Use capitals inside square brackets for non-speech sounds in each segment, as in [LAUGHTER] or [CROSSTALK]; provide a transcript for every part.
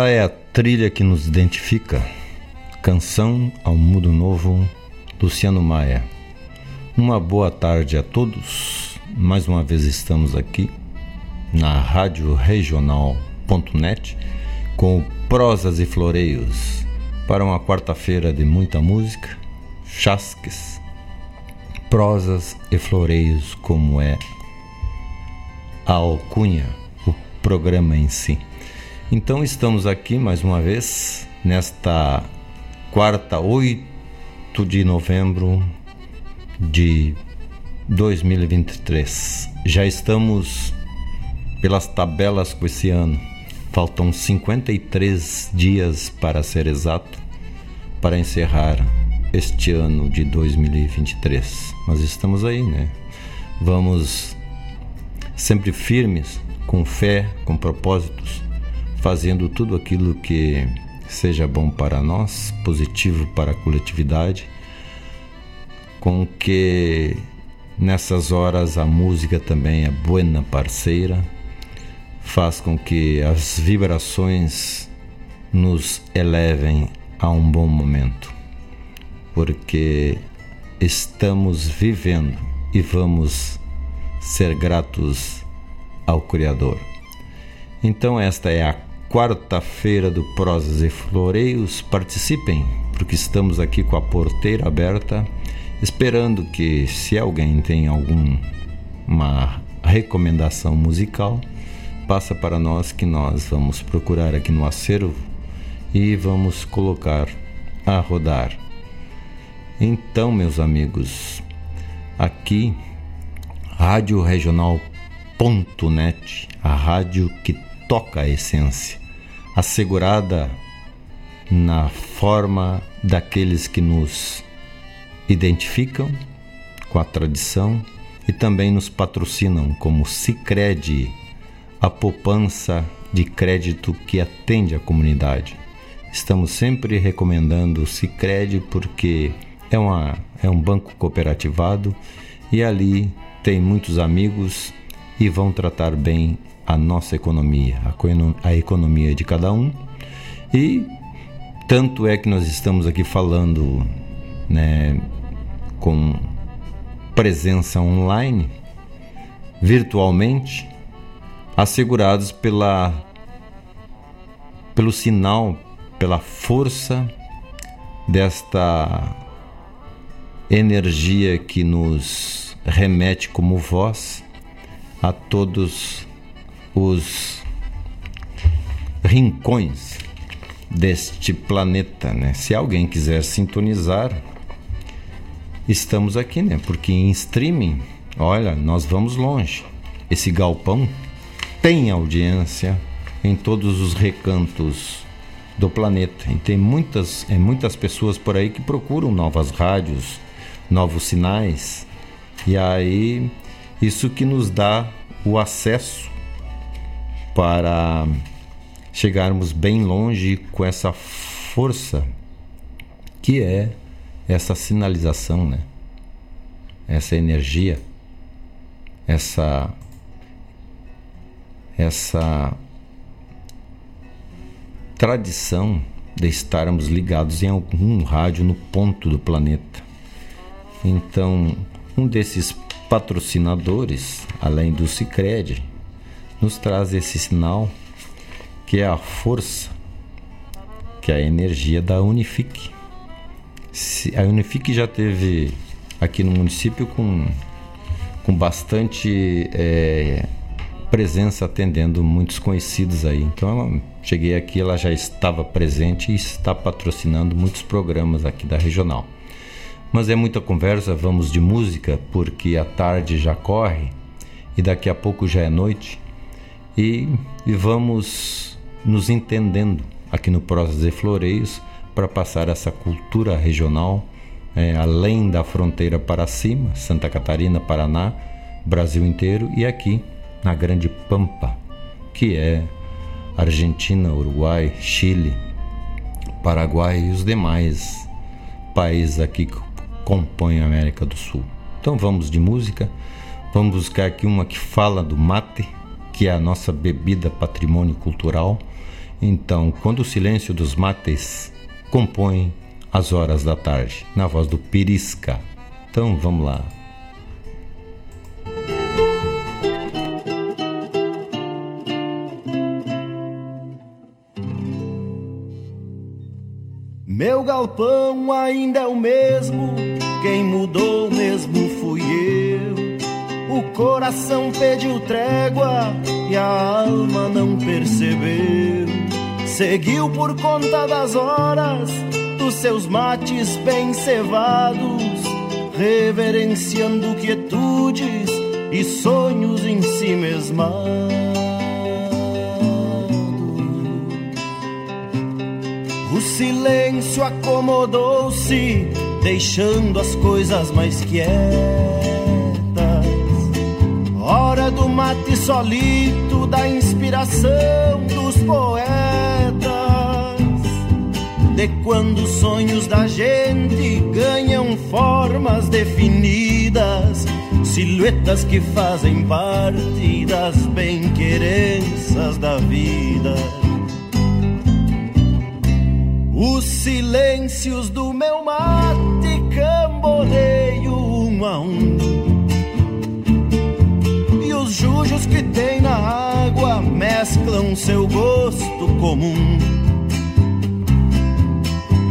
Esta é a trilha que nos identifica. Canção ao Mundo Novo, Luciano Maia. Uma boa tarde a todos. Mais uma vez estamos aqui na Rádio Regional.net com prosas e floreios para uma quarta-feira de muita música, chasques, prosas e floreios, como é a alcunha, o programa em si. Então estamos aqui mais uma vez nesta quarta, 8 de novembro de 2023. Já estamos pelas tabelas com esse ano. Faltam 53 dias para ser exato para encerrar este ano de 2023. Mas estamos aí, né? Vamos sempre firmes, com fé, com propósitos fazendo tudo aquilo que seja bom para nós, positivo para a coletividade, com que nessas horas a música também é buena parceira, faz com que as vibrações nos elevem a um bom momento, porque estamos vivendo e vamos ser gratos ao Criador. Então, esta é a quarta-feira do Prosas e Floreios. Participem, porque estamos aqui com a porteira aberta, esperando que, se alguém tem alguma recomendação musical, passa para nós que nós vamos procurar aqui no acervo e vamos colocar a rodar. Então, meus amigos, aqui Rádio Regional.net, a rádio que toca a essência assegurada na forma daqueles que nos identificam com a tradição e também nos patrocinam como Sicredi, a poupança de crédito que atende a comunidade. Estamos sempre recomendando o Sicredi porque é, uma, é um banco cooperativado e ali tem muitos amigos e vão tratar bem a nossa economia, a economia de cada um. E tanto é que nós estamos aqui falando né, com presença online, virtualmente, assegurados pela, pelo sinal, pela força desta energia que nos remete como voz a todos os rincões deste planeta, né? Se alguém quiser sintonizar, estamos aqui, né? Porque em streaming, olha, nós vamos longe. Esse galpão tem audiência em todos os recantos do planeta. E tem muitas, é, muitas pessoas por aí que procuram novas rádios, novos sinais. E aí, isso que nos dá o acesso para chegarmos bem longe com essa força que é essa sinalização, né? Essa energia, essa essa tradição de estarmos ligados em algum rádio no ponto do planeta. Então, um desses patrocinadores, além do Cicred, nos traz esse sinal que é a força, que é a energia da Unifique. A Unifique já teve aqui no município com, com bastante é, presença atendendo muitos conhecidos aí. Então cheguei aqui, ela já estava presente e está patrocinando muitos programas aqui da regional. Mas é muita conversa, vamos de música, porque a tarde já corre e daqui a pouco já é noite. E, e vamos nos entendendo aqui no Prosas e Floreios para passar essa cultura regional é, além da fronteira para cima, Santa Catarina, Paraná, Brasil inteiro e aqui na Grande Pampa, que é Argentina, Uruguai, Chile, Paraguai e os demais países aqui compõem a América do Sul. Então vamos de música, vamos buscar aqui uma que fala do mate, que é a nossa bebida patrimônio cultural. Então, quando o silêncio dos mates compõe as horas da tarde, na voz do Pirisca. Então vamos lá. Meu galpão ainda é o mesmo, quem mudou mesmo. O coração pediu trégua e a alma não percebeu. Seguiu por conta das horas dos seus mates bem cevados, reverenciando quietudes e sonhos em si mesmados. O silêncio acomodou-se, deixando as coisas mais quietas. Hora do mate solito, da inspiração dos poetas. De quando os sonhos da gente ganham formas definidas, silhuetas que fazem parte das bem-querenças da vida os silêncios do meu mate camboneio um a um. Os jujos que tem na água mesclam seu gosto comum.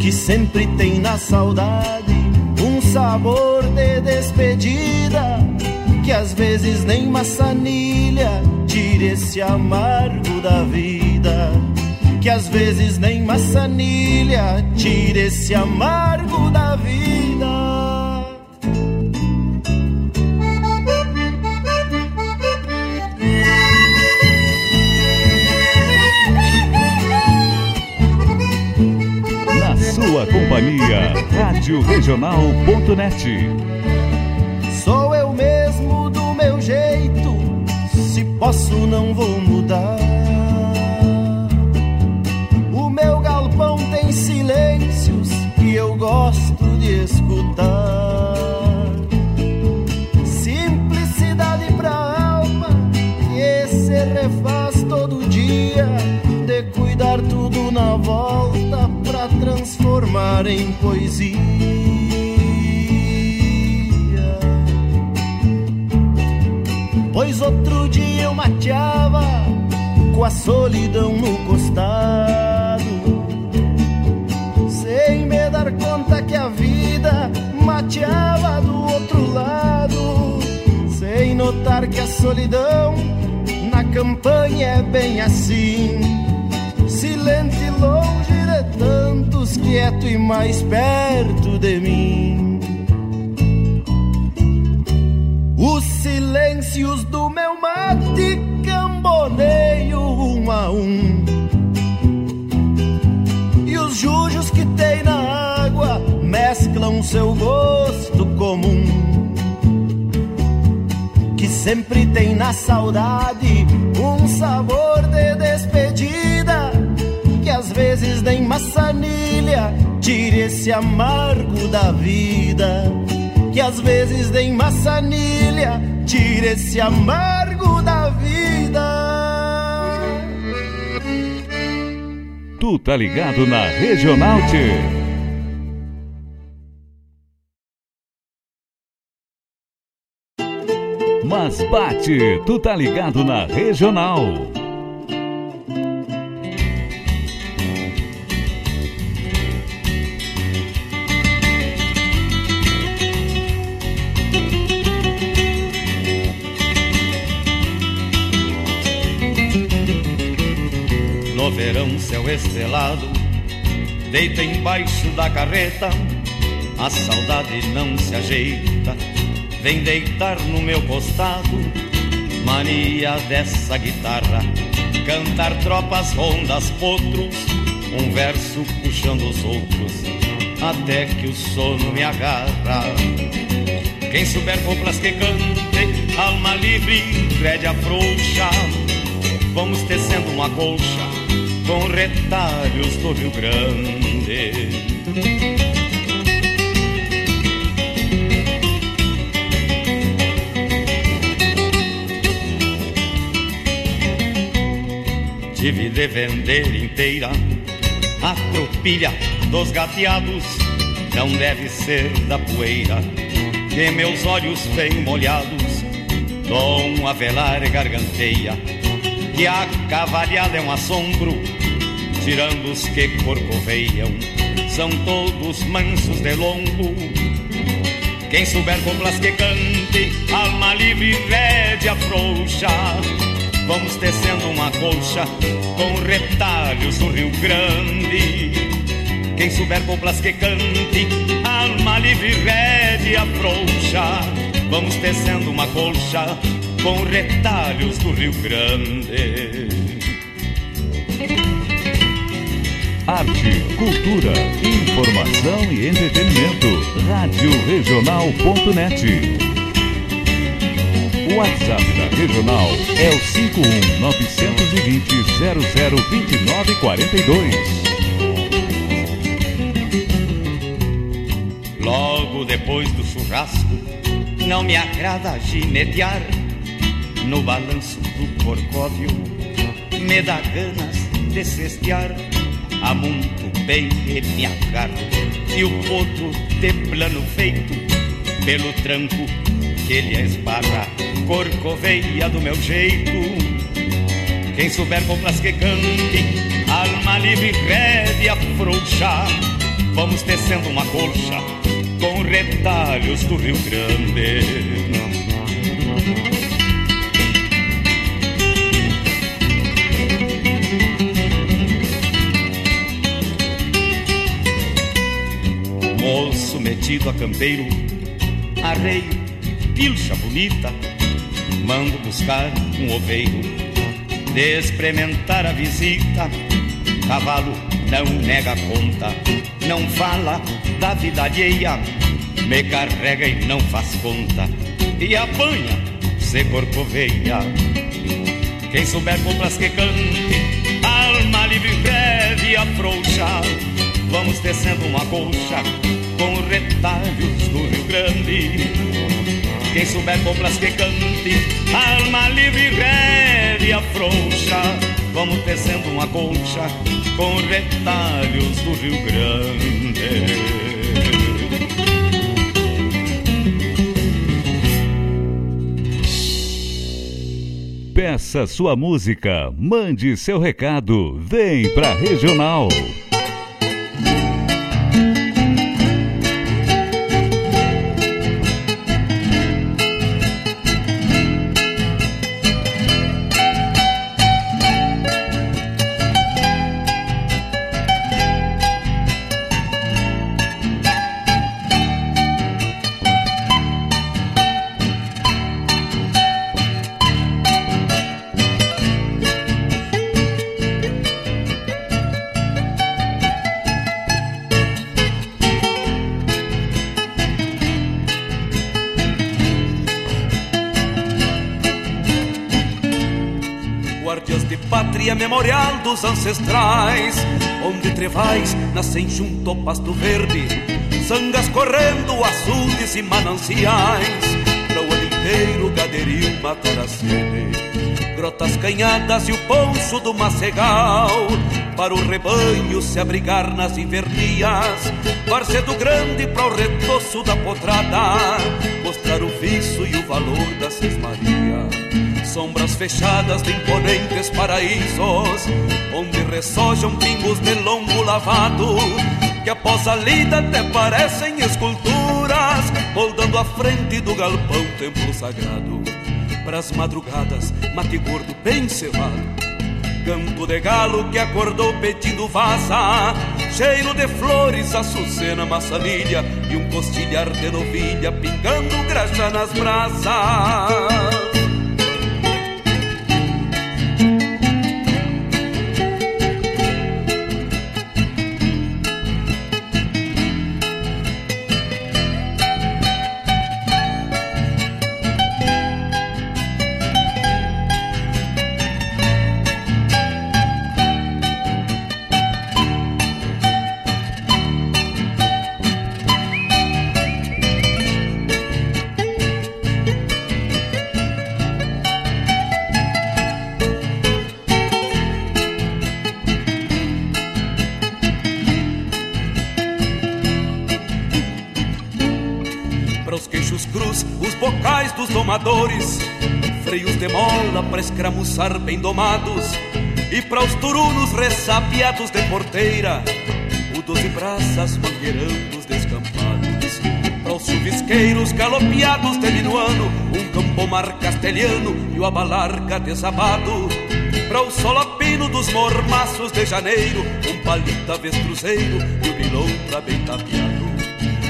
Que sempre tem na saudade um sabor de despedida. Que às vezes nem maçanilha tira esse amargo da vida que às vezes nem maçanilha tira esse amargo da vida. Sua companhia, Rádio Regional.net. Sou eu mesmo do meu jeito, se posso não vou mudar. eu gosto de escutar. Simplicidade pra alma que se refaz todo dia, de cuidar tudo na volta transformar em poesia. Pois outro dia eu mateava com a solidão no costado dar conta que a vida mateava do outro lado, sem notar que a solidão na campanha é bem assim. Silente e de tantos, quieto e mais perto de mim. Os silêncios do meu mate camboneio um a um. E os jujos que tem na mesclam seu gosto comum. Que sempre tem na saudade um sabor de despedida. Às vezes nem maçanilha tire esse amargo da vida. Que às vezes nem maçanilha tire esse amargo da vida Tu tá ligado na Regional T. Mas bate, tu tá ligado na Regional. Verão, céu estrelado, deita embaixo da carreta, a saudade não se ajeita, vem deitar no meu costado. Mania dessa guitarra, cantar tropas, rondas, potros, um verso puxando os outros, até que o sono me agarra. Quem souber coplas que cante, alma livre, rédea frouxa, vamos tecendo uma colcha com retalhos do Rio Grande. Tive de vender inteira a tropilha dos gateados, não deve ser da poeira que meus olhos bem molhados, Dom Avelar garganteia, que a cavalhada é um assombro tirando os que corcoveiam, são todos mansos de lombo. Quem souber coplas que cante, alma livre, rédea frouxa, vamos tecendo uma colcha com retalhos do Rio Grande. Quem souber coplas que cante, alma livre, rédea frouxa, vamos tecendo uma colcha com retalhos do Rio Grande. Arte, cultura, informação e entretenimento. Rádio Regional.net. O WhatsApp da Regional é o 51 920 0029 42. Logo depois do churrasco, não me agrada ginetear no balanço do corcóvio, me dá ganas de cestear a muito bem agarro E o potro de plano feito Pelo tranco que ele esbarra Corcoveia do meu jeito. Quem souber coplas que cante Alma livre, rédea frouxa. Vamos tecendo uma colcha Com retalhos do Rio Grande metido a campeiro, arreio, pilcha bonita, mando buscar um oveiro, de experimentar a visita, cavalo não nega conta, não fala da vida alheia, me carrega e não faz conta, e apanha, se corcoveia. Quem souber coplas que cante, alma livre breve afrouxa, vamos tecendo uma colcha retalhos do Rio Grande. Quem souber coplas que cante, alma livre, rédea frouxa, vamos tecendo uma concha com retalhos do Rio Grande. Peça sua música, mande seu recado, vem pra Regional. Ancestrais, onde trevais nascem junto ao pasto verde, sangas correndo, açudes e mananciais, para o ano palheiro, gaderil, mataracene Grotas canhadas e o poncho do macegal Para o rebanho se abrigar nas invernias Varzedo grande para o retoço da potrada Mostrar o viço e o valor das Seis Maria Sombras fechadas de imponentes paraísos Onde ressojam pingos de longo lavado que após a lida até parecem esculturas, moldando a frente do galpão templo sagrado. Pras madrugadas, mate gordo bem cevado. Canto de galo que acordou pedindo vaza, cheiro de flores, açucena, maçanilha e um costilhar de novilha pingando graxa nas brasas. Freios de mola para escramuçar bem domados, e para os turunos ressapiados de porteira, o doze braças mangueirando os descampados, para os chuvisqueiros galopeados de minuano, um campomar castelhano e o abalarca desabado, para o solapino dos mormaços de janeiro, um palita avestruzeiro e o bilontra bem tapeado.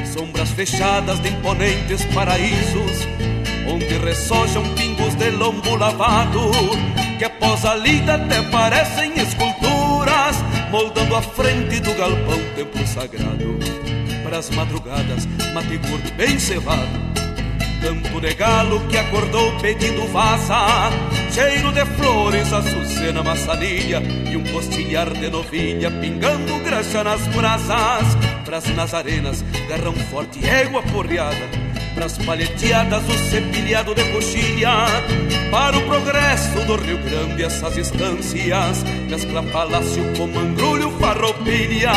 Sombras fechadas de imponentes paraísos onde ressojam pingos de lombo lavado, que após a lida até parecem esculturas, moldando a frente do galpão templo sagrado. Para as madrugadas, mate gordo bem cevado, canto de galo que acordou pedindo vaza, cheiro de flores, açucena, maçanilha e um costilhar de novilha pingando graxa nas brasas. Pras nazarenas, garrão forte, égua porreada pras palheteadas o cepilhado de coxilha. Para o progresso do Rio Grande essas instâncias. Mescla palácio com mangrulho farroupilha.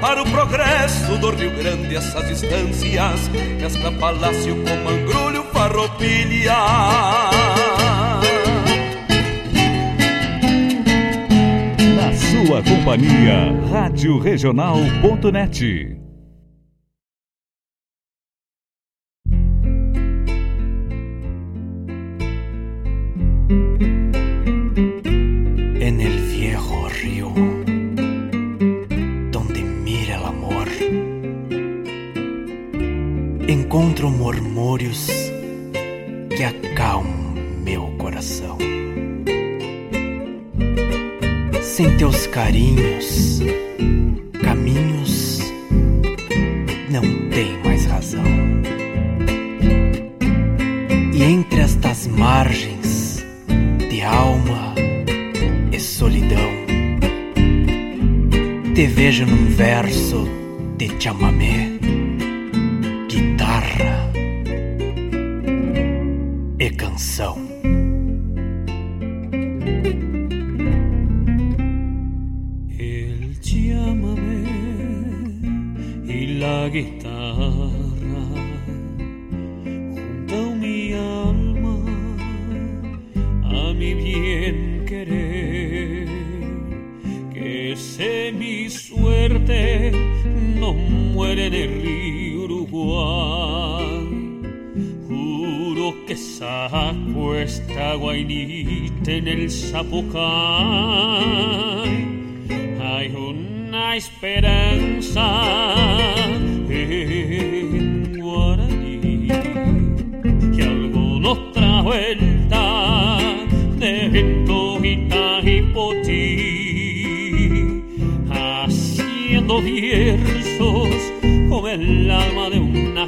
Para o progresso do Rio Grande essas instâncias. Mescla palácio com mangrulho farroupilha. Sua companhia, Rádio Regional.net canção. El llámame y la guitarra junto mi alma a mi bien querer que sé mi suerte no muere en el río Uruguay que saco esta guainita en el Zapucay. Hay una esperanza en Guaraní y alguna otra vuelta de vento y potí haciendo versos como el alma de una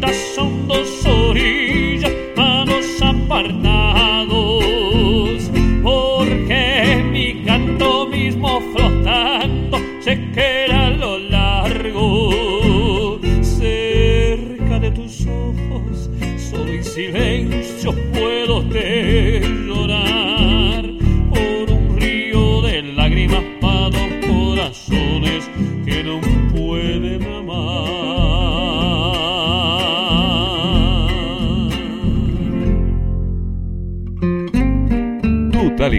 florcita son dos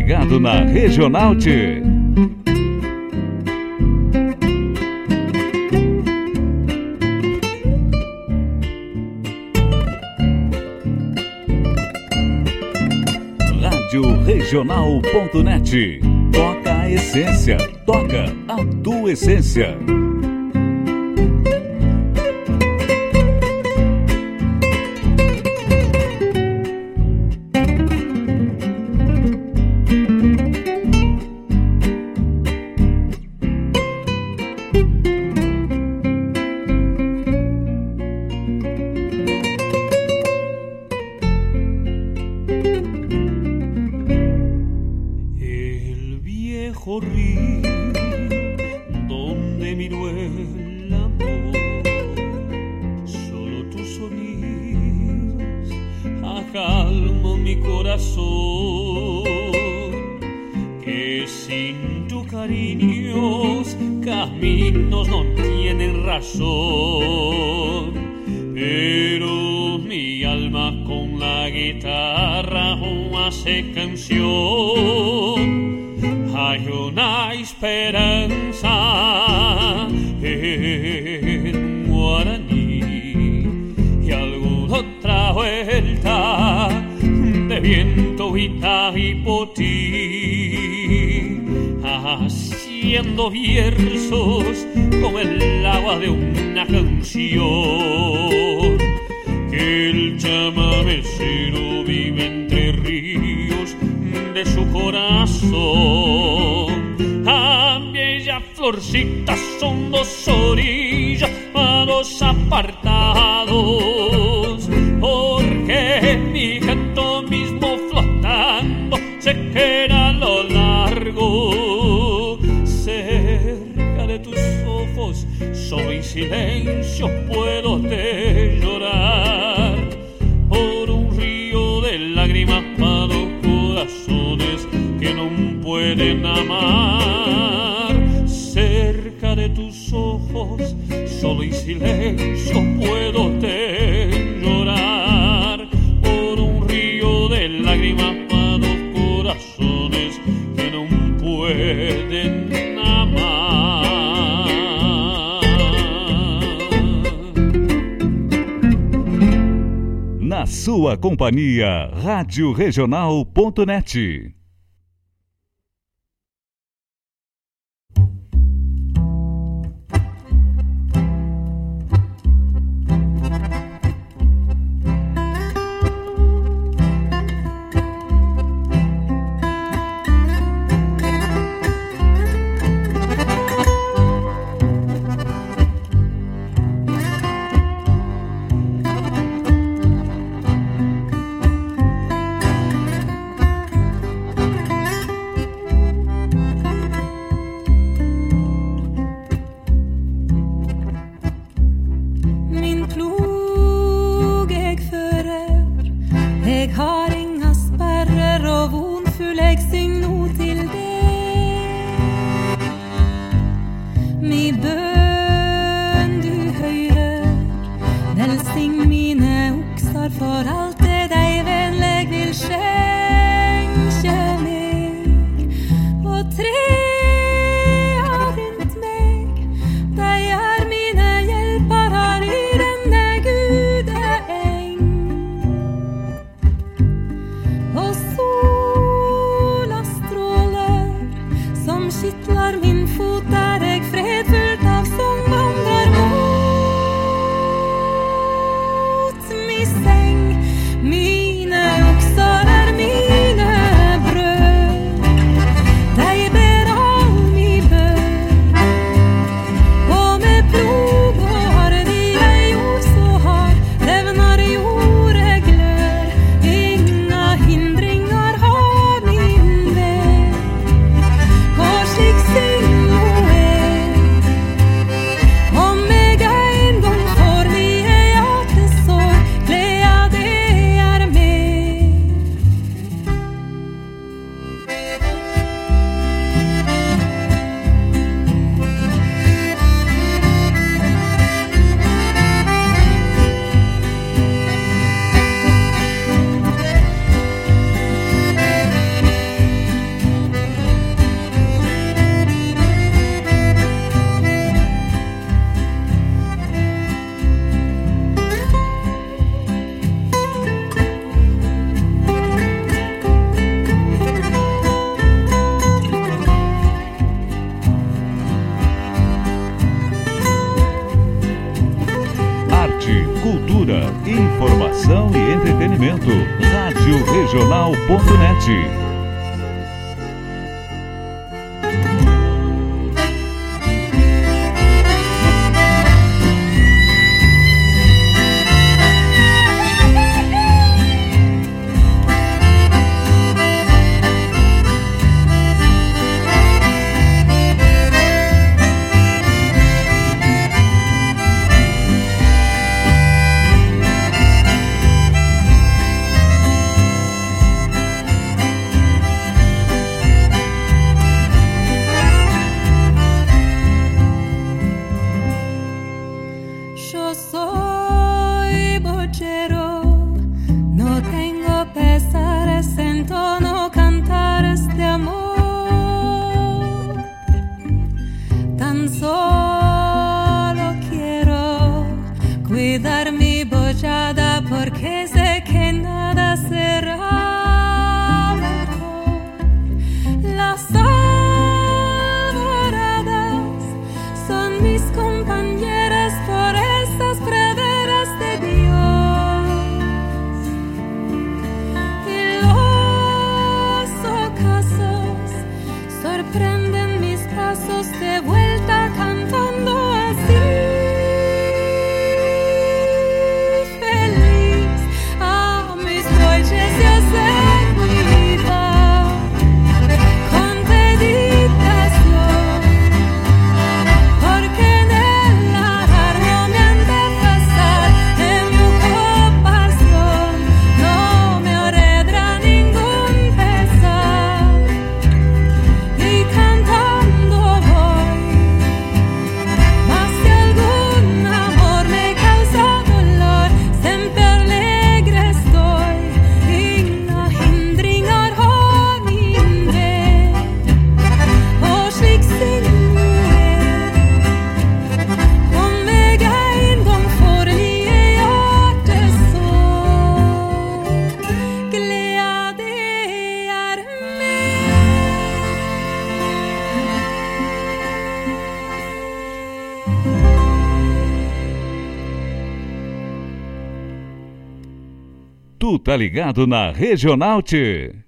ligado na Regional T. Rádio Regional.net. Toca a essência, toca a tua essência. silencio puedo te llorar por un río de lágrimas para los corazones que no pueden amar. Cerca de tus ojos, solo y silencio sua companhia, radioregional.net. ligado na Regional T.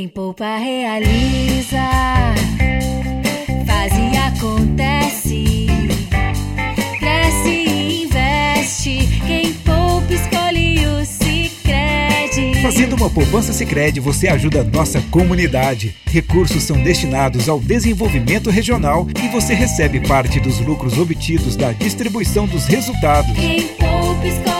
Quem poupa realiza, faz e acontece, cresce e investe. Quem poupa escolhe o Sicredi. Fazendo uma poupança Sicredi, você ajuda a nossa comunidade. Recursos são destinados ao desenvolvimento regional e você recebe parte dos lucros obtidos da distribuição dos resultados. Quem poupa escolhe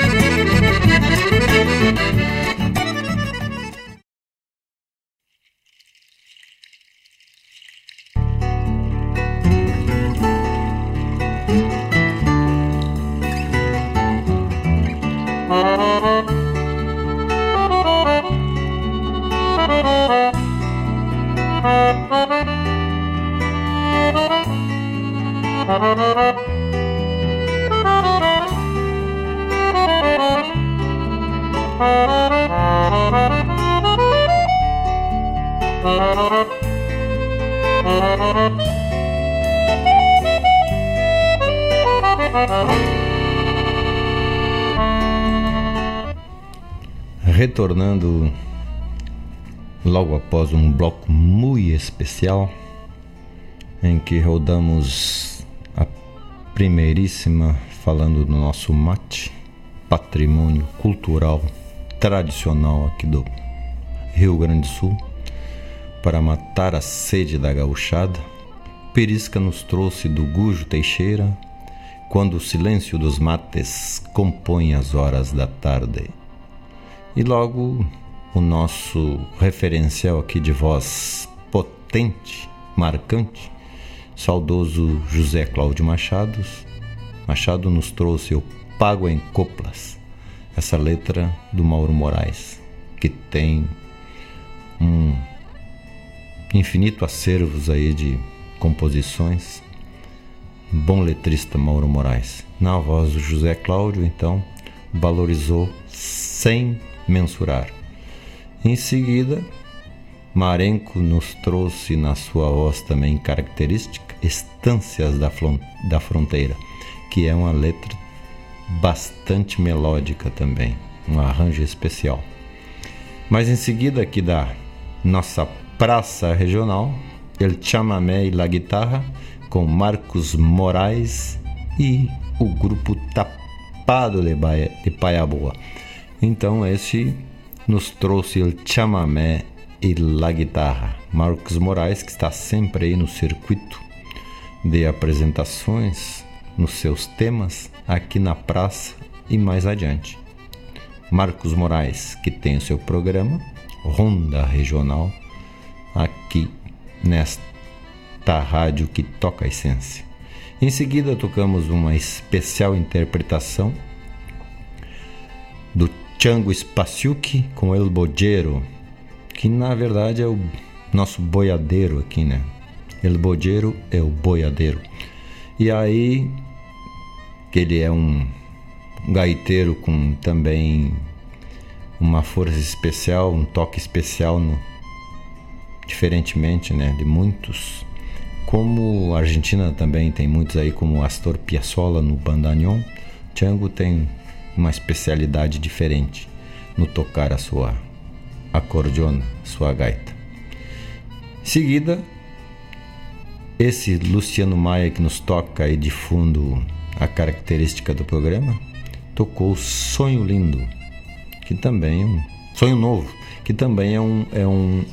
Retornando logo após um bloco muito especial em que rodamos a primeiríssima falando do nosso mate, patrimônio cultural tradicional aqui do Rio Grande do Sul, para matar a sede da gauchada. Perisca nos trouxe do Gujo Teixeira, quando o silêncio dos mates compõe as horas da tarde. E logo o nosso referencial aqui de voz potente, marcante, saudoso José Cláudio Machados. Machado nos trouxe o Pago em Coplas, essa letra do Mauro Moraes, que tem um infinito acervos aí de composições. Bom letrista Mauro Moraes. Na voz do José Cláudio, então, valorizou sem mensurar. Em seguida, Marenco nos trouxe na sua voz também característica Estâncias da, da Fronteira, que é uma letra bastante melódica também, um arranjo especial. Mas em seguida aqui da nossa praça regional, El Chamamé e La Guitarra, com Marcos Moraes e o grupo Tapado de, Baia, de Paiaboa. Então esse nos trouxe o chamamé e la guitarra. Marcos Moraes, que está sempre aí no circuito de apresentações nos seus temas aqui na praça e mais adiante. Marcos Moraes, que tem o seu programa Ronda Regional aqui nesta rádio que toca a essência. Em seguida, tocamos uma especial interpretação do Chango Spaciuki com El Bojero, que na verdade é o nosso boiadeiro aqui, né? El Bojero é o boiadeiro. E aí, ele é um gaiteiro com também uma força especial, um toque especial, no, diferentemente né, de muitos. Como a Argentina também tem muitos aí, como Astor Piazzolla no bandoneon, Chango tem uma especialidade diferente no tocar a sua acordeona, sua gaita. Seguida, esse Luciano Maia que nos toca aí de fundo a característica do programa, tocou Sonho Lindo, que também é um sonho novo, que também é um, é um,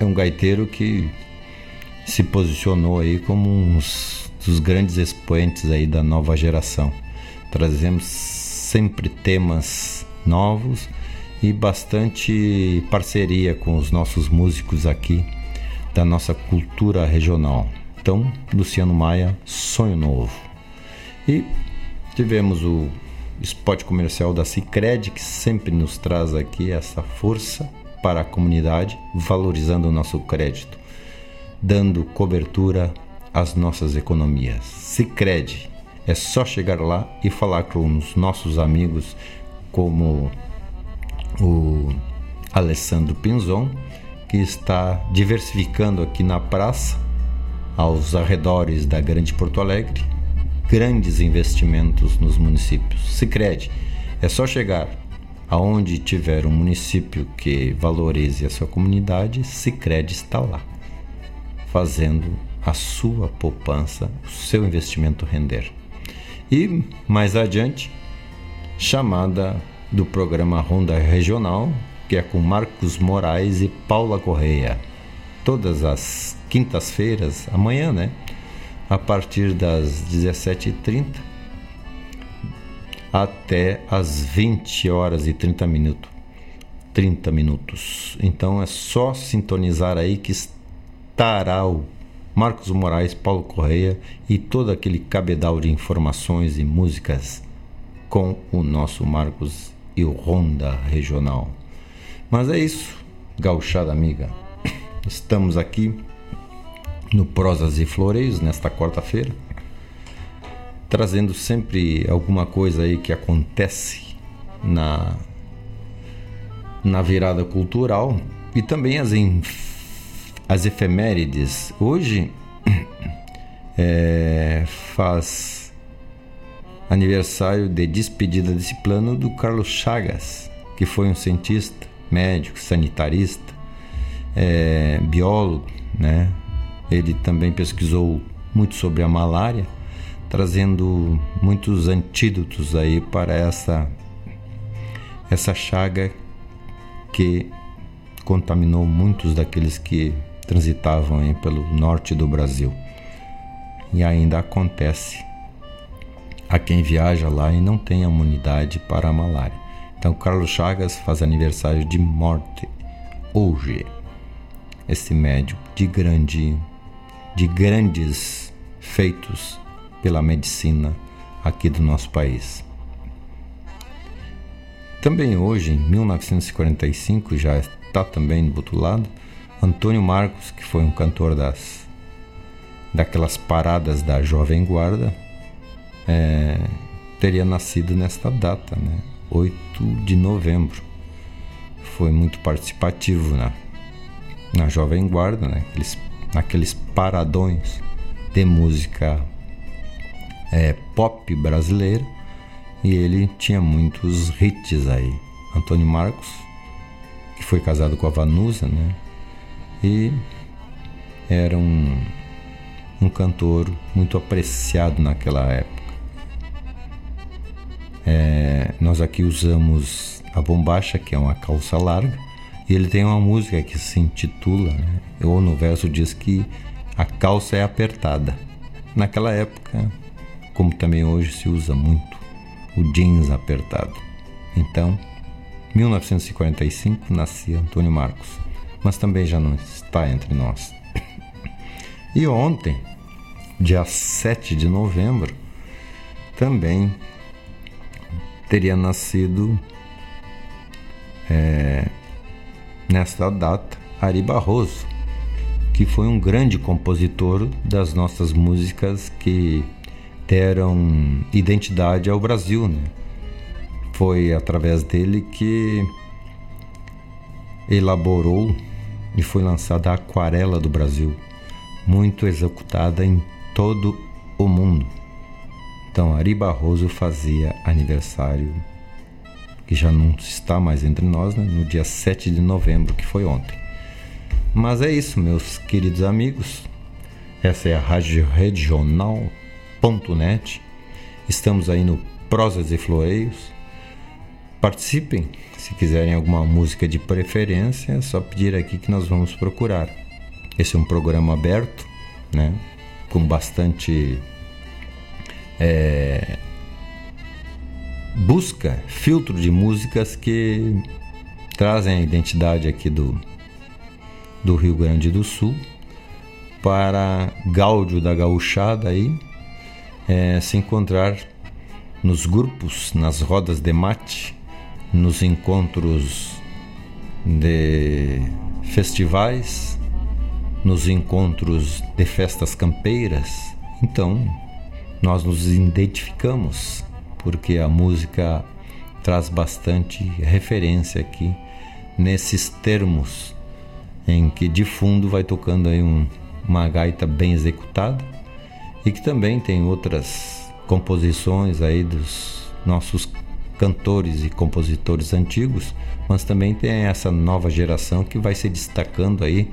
é um gaiteiro que se posicionou aí como um dos grandes expoentes aí da nova geração. Trazemos sempre temas novos e bastante parceria com os nossos músicos aqui da nossa cultura regional. Então, Luciano Maia, Sonho Novo. E tivemos o spot comercial da Cicred, que sempre nos traz aqui essa força para a comunidade, valorizando o nosso crédito, dando cobertura às nossas economias. Cicred, é só chegar lá e falar com os nossos amigos como o Alessandro Pinzon, que está diversificando aqui na praça, aos arredores da Grande Porto Alegre, grandes investimentos nos municípios. Sicredi, é só chegar aonde tiver um município que valorize a sua comunidade, Sicredi está lá, fazendo a sua poupança, o seu investimento render. E mais adiante, chamada do programa Ronda Regional, que é com Marcos Moraes e Paula Correia. Todas as quintas-feiras, amanhã, né? A partir das 17h30 até as 20 horas e 30 minutos. 30 minutos. Então é só sintonizar aí que estará o Marcos Moraes, Paulo Correia e todo aquele cabedal de informações e músicas com o nosso Marcos e o Ronda Regional. Mas é isso, gauchada amiga. Estamos aqui no Prosas e Floreios nesta quarta-feira, trazendo sempre alguma coisa aí que acontece na na virada cultural e também as as efemérides. Hoje [CLEARS THROAT] é, faz aniversário de despedida desse plano do Carlos Chagas, que foi um cientista, médico, sanitarista, é, biólogo, né? Ele também pesquisou muito sobre a malária, trazendo muitos antídotos aí para essa essa chaga que contaminou muitos daqueles que transitavam aí pelo norte do Brasil. E ainda acontece a quem viaja lá e não tem imunidade para a malária. Então, Carlos Chagas faz aniversário de morte hoje. Esse médico de grande de grandes feitos pela medicina aqui do nosso país. Também hoje, em 1945, já está também no outro lado, Antônio Marcos, que foi um cantor das daquelas paradas da Jovem Guarda, é, teria nascido nesta data, né? 8 de novembro. Foi muito participativo na, na Jovem Guarda, né? Aqueles, naqueles paradões de música é, pop brasileira e ele tinha muitos hits aí. Antônio Marcos, que foi casado com a Vanusa, né? e era um, um cantor muito apreciado naquela época. É, nós aqui usamos a bombacha, que é uma calça larga, e ele tem uma música que se intitula, né, ou no verso diz que a calça é apertada. Naquela época, como também hoje se usa muito, o jeans apertado. Então, 1945 nascia Antônio Marcos mas também já não está entre nós. E ontem, dia 7 de novembro, também teria nascido é, nesta data Ari Barroso, que foi um grande compositor das nossas músicas que deram identidade ao Brasil. Né? Foi através dele que elaborou e foi lançada a Aquarela do Brasil, muito executada em todo o mundo. Então, Ari Barroso fazia aniversário, que já não está mais entre nós, né? no dia 7 de novembro, que foi ontem. Mas é isso, meus queridos amigos. Essa é a Rádio Regional.net. Estamos aí no Prosas e Floreios. Participem, se quiserem alguma música de preferência, é só pedir aqui que nós vamos procurar. Esse é um programa aberto, né? Com bastante é, busca, filtro de músicas que trazem a identidade aqui do, do Rio Grande do Sul para Gáudio da Gauchada aí é, se encontrar nos grupos, nas rodas de mate, nos encontros de festivais, nos encontros de festas campeiras. Então, nós nos identificamos porque a música traz bastante referência aqui nesses termos em que de fundo vai tocando aí um, uma gaita bem executada e que também tem outras composições aí dos nossos cantores e compositores antigos, mas também tem essa nova geração que vai se destacando aí,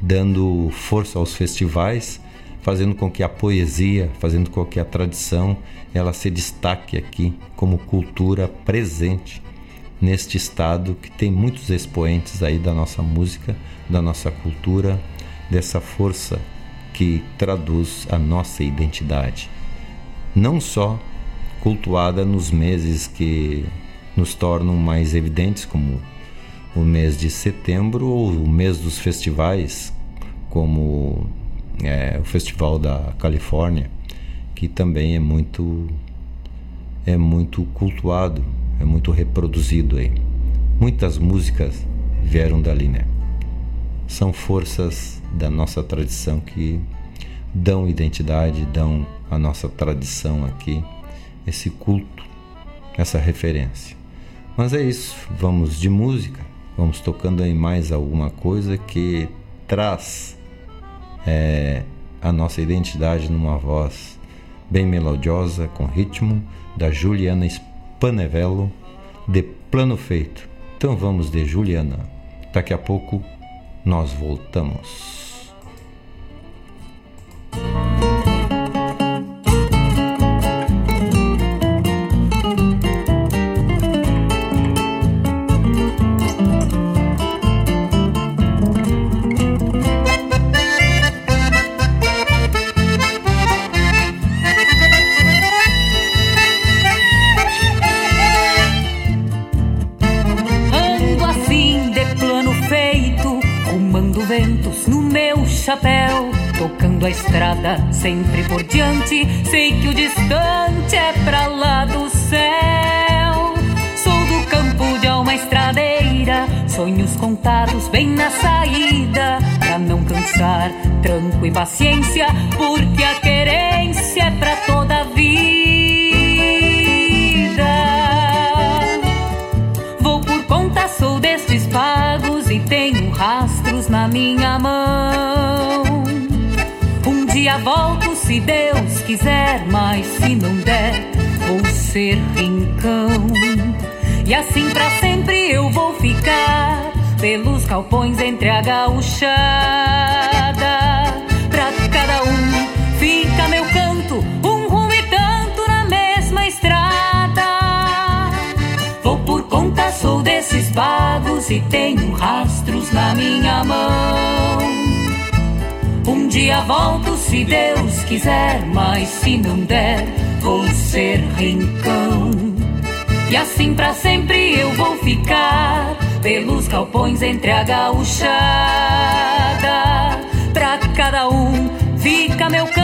dando força aos festivais, fazendo com que a poesia, fazendo com que a tradição, ela se destaque aqui como cultura presente neste estado que tem muitos expoentes aí da nossa música, da nossa cultura, dessa força que traduz a nossa identidade. Não só cultuada nos meses que nos tornam mais evidentes, como o mês de setembro ou o mês dos festivais, como é, o Festival da Califórnia, que também é muito é muito cultuado, é muito reproduzido aí. Muitas músicas vieram dali, né? São forças da nossa tradição que dão identidade, dão a nossa tradição aqui esse culto, essa referência. Mas é isso, vamos de música, vamos tocando aí mais alguma coisa que traz é, a nossa identidade numa voz bem melodiosa, com ritmo, da Juliana Spanevello, de Plano Feito. Então vamos de Juliana. Daqui a pouco nós voltamos. Estrada sempre por diante. Sei que o distante é pra lá do céu. Sou do campo de alma estradeira, sonhos contados bem na saída. Pra não cansar, tranco e paciência, porque a querência é pra toda a vida. Vou por conta, sou destes pagos e tenho rastros na minha mão dia volto se Deus quiser, mas se não der, vou ser rincão. E assim para sempre eu vou ficar pelos galpões entre a gauchada. Pra cada um fica meu canto, um rumo e tanto na mesma estrada. Vou por conta, sou desses pagos e tenho rastros na minha mão. Um dia volto se Deus quiser, mas se não der, vou ser rincão. E assim para sempre eu vou ficar pelos galpões entre a gauchada. Pra cada um fica meu canto,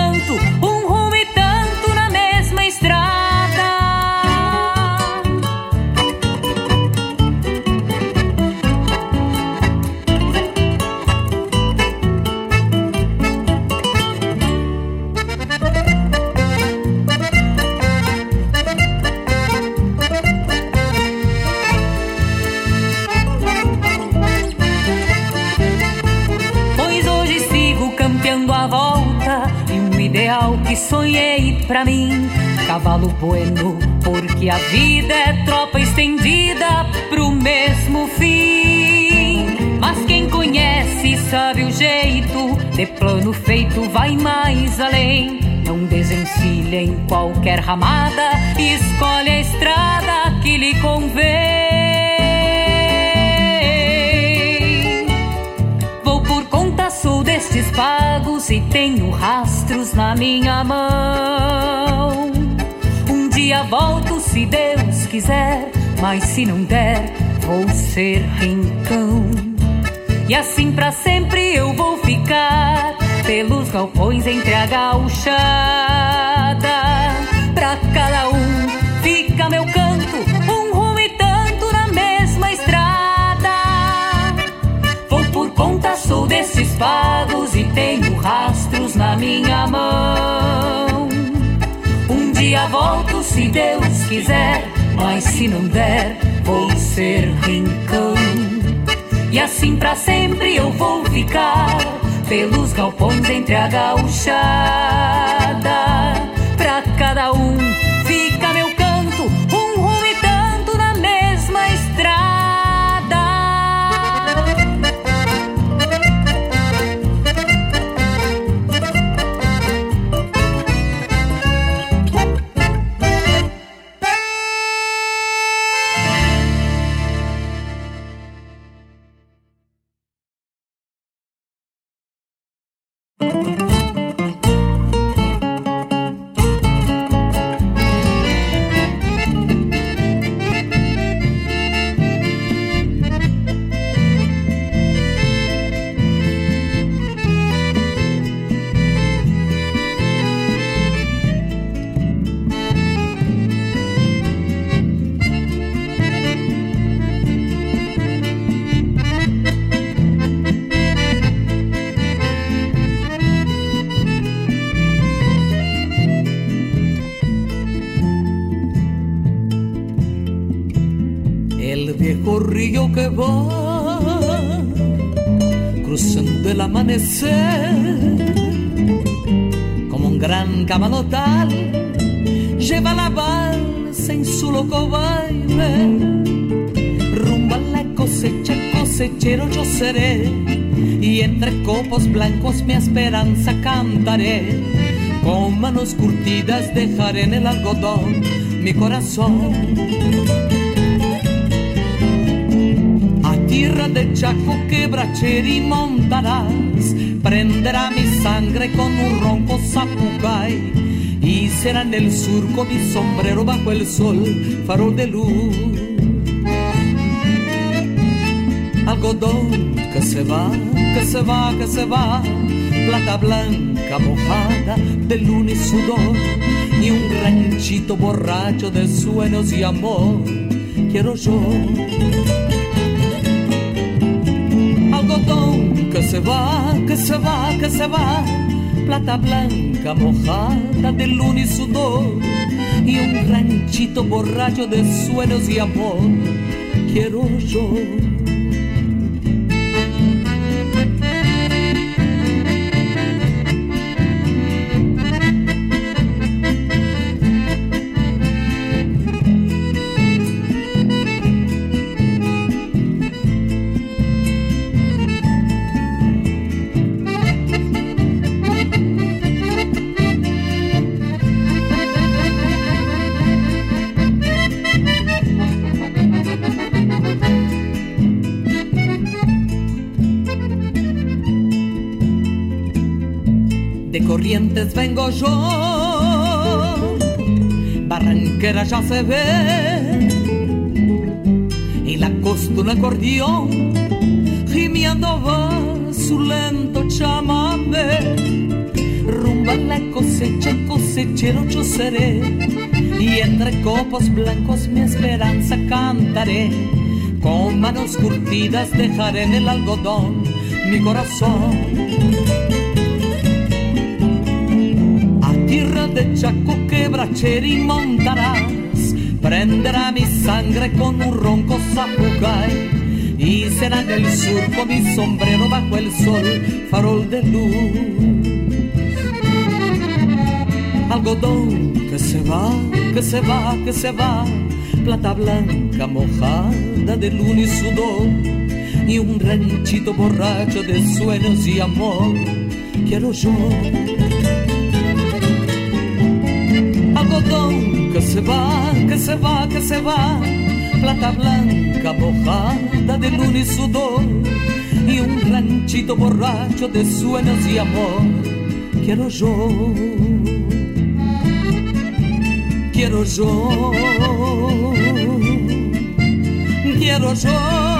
pra mim. Cavalo bueno, porque a vida é tropa estendida pro mesmo fim. Mas quem conhece sabe o jeito, de plano feito vai mais além. Não desencilha em qualquer ramada, escolhe a estrada que lhe convém. Destes pagos e tenho rastros na minha mão. Um dia volto se Deus quiser, mas se não der, vou ser rincão. E assim para sempre eu vou ficar pelos galpões entre a gauchada. Desses pagos e tenho rastros na minha mão. Um dia volto se Deus quiser, mas se não der, vou ser rincão. E assim para sempre eu vou ficar pelos galpões entre a gauchada. Pra cada um va cruzando el amanecer como un gran camalotal lleva la balsa en su loco baile rumbo a la cosecha cosechero yo seré y entre copos blancos mi esperanza cantaré. Con manos curtidas dejaré en el algodón mi corazón tierra de Chaco quebracheri montarás prenderá mi sangre con un ronco zapucay y será en el surco mi sombrero bajo el sol farol de luz. Algodón que se va, que se va, que se va, plata blanca mojada de luna y sudor, y un ranchito borracho de sueños y amor, quiero yo. Algodón que se va, que se va, que se va, plata blanca mojada de luna y sudor, y un ranchito borracho de sueños y amor, quiero yo. Vengo yo, barranquera ya se ve, y la costa un acordeón, gimiendo va su lento chamamé, rumba la cosecha, cosechero yo seré, y entre copos blancos mi esperanza cantaré, con manos curtidas dejaré en el algodón mi corazón. De Chaco quebracheri montarás, prenderá mi sangre con un ronco zapucay, y será en el surco mi sombrero bajo el sol, farol de luz. Algodón que se va, que se va, que se va, plata blanca mojada de luna y sudor, y un ranchito borracho de sueños y amor, quiero yo. Algodón que se va, que se va, que se va, plata blanca mojada de luna y sudor, y un ranchito borracho de sueños y amor, quiero yo, quiero yo, quiero yo.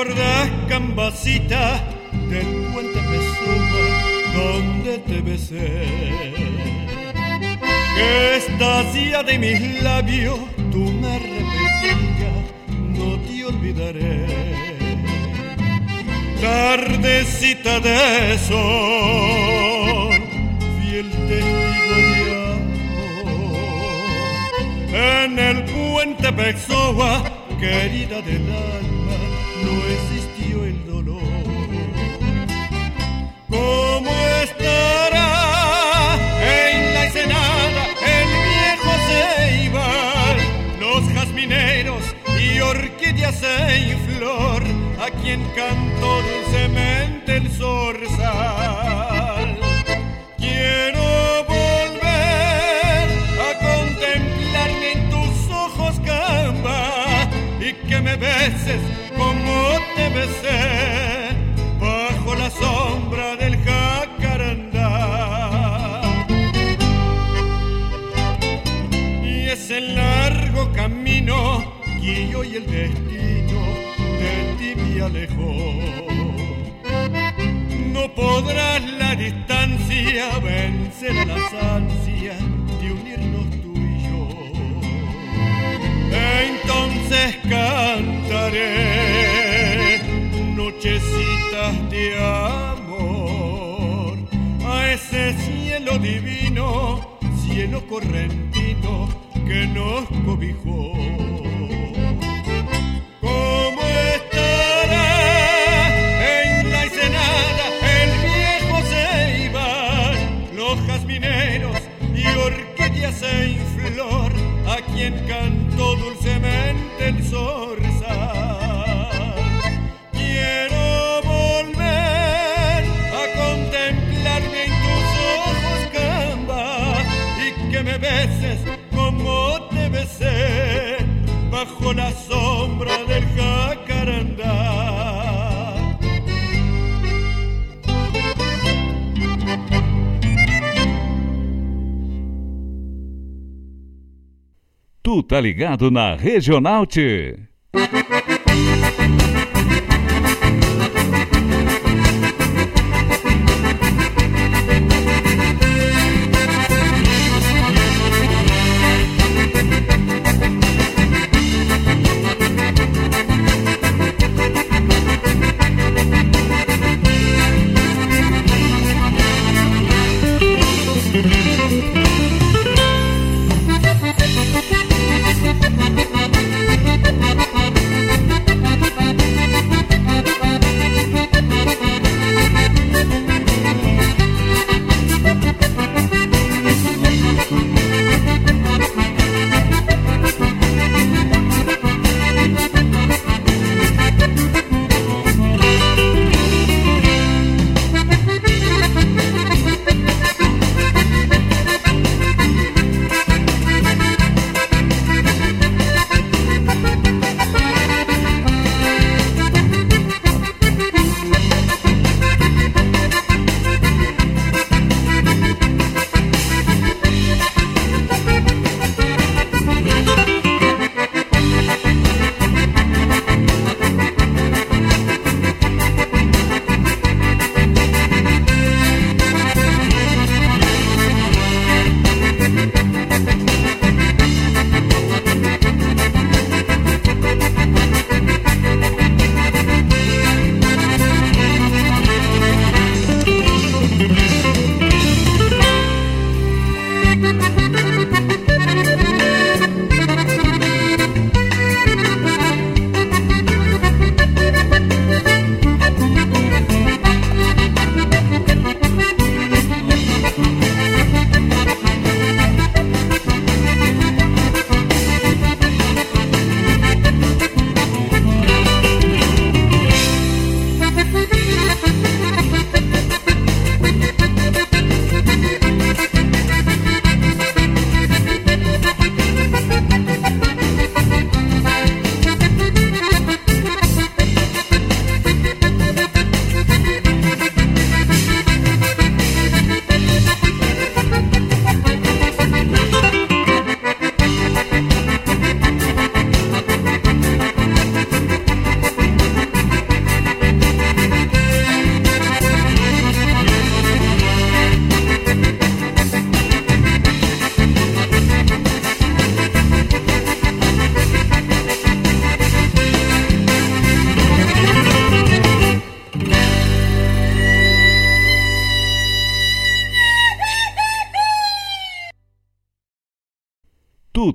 allá del puente Pessoa donde te besé. Que estacia de mis labios tú me repetías, no te olvidaré. Tardecita de sol, fiel testigo de amor. En el puente Pessoa, querida del alma, no existió el dolor. ¿Cómo estará en la ensenada el viejo Ceibal? Los jazmineros y orquídeas en flor, a quien cantó dulcemente el zorzal. Bajo la sombra del jacarandá. Y ese largo camino que hoy el destino de ti me alejó. No podrás la distancia vencer a las ansias de unirnos tú y yo. Entonces cantaré nochecitas de amor a ese cielo divino, cielo correntino que nos cobijó. ¿Cómo estará en la ensenada el viejo Ceibal, los jazmineros y orquídeas en flor, a quien cantó dulcemente el zorzal? Bajo la sombra del jacarandá. Tu tá ligado na Regional T.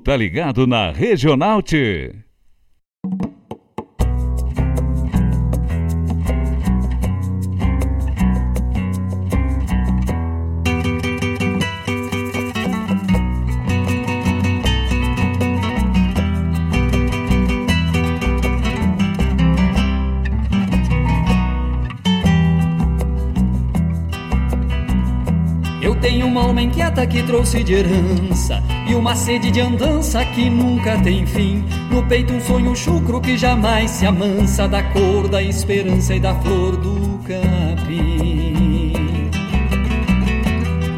tá ligado na Regional T. Tenho uma alma inquieta que trouxe de herança Uma sede de andança que nunca tem fim. No peito um sonho chucro que jamais se amansa Da cor da esperança e da flor do capim.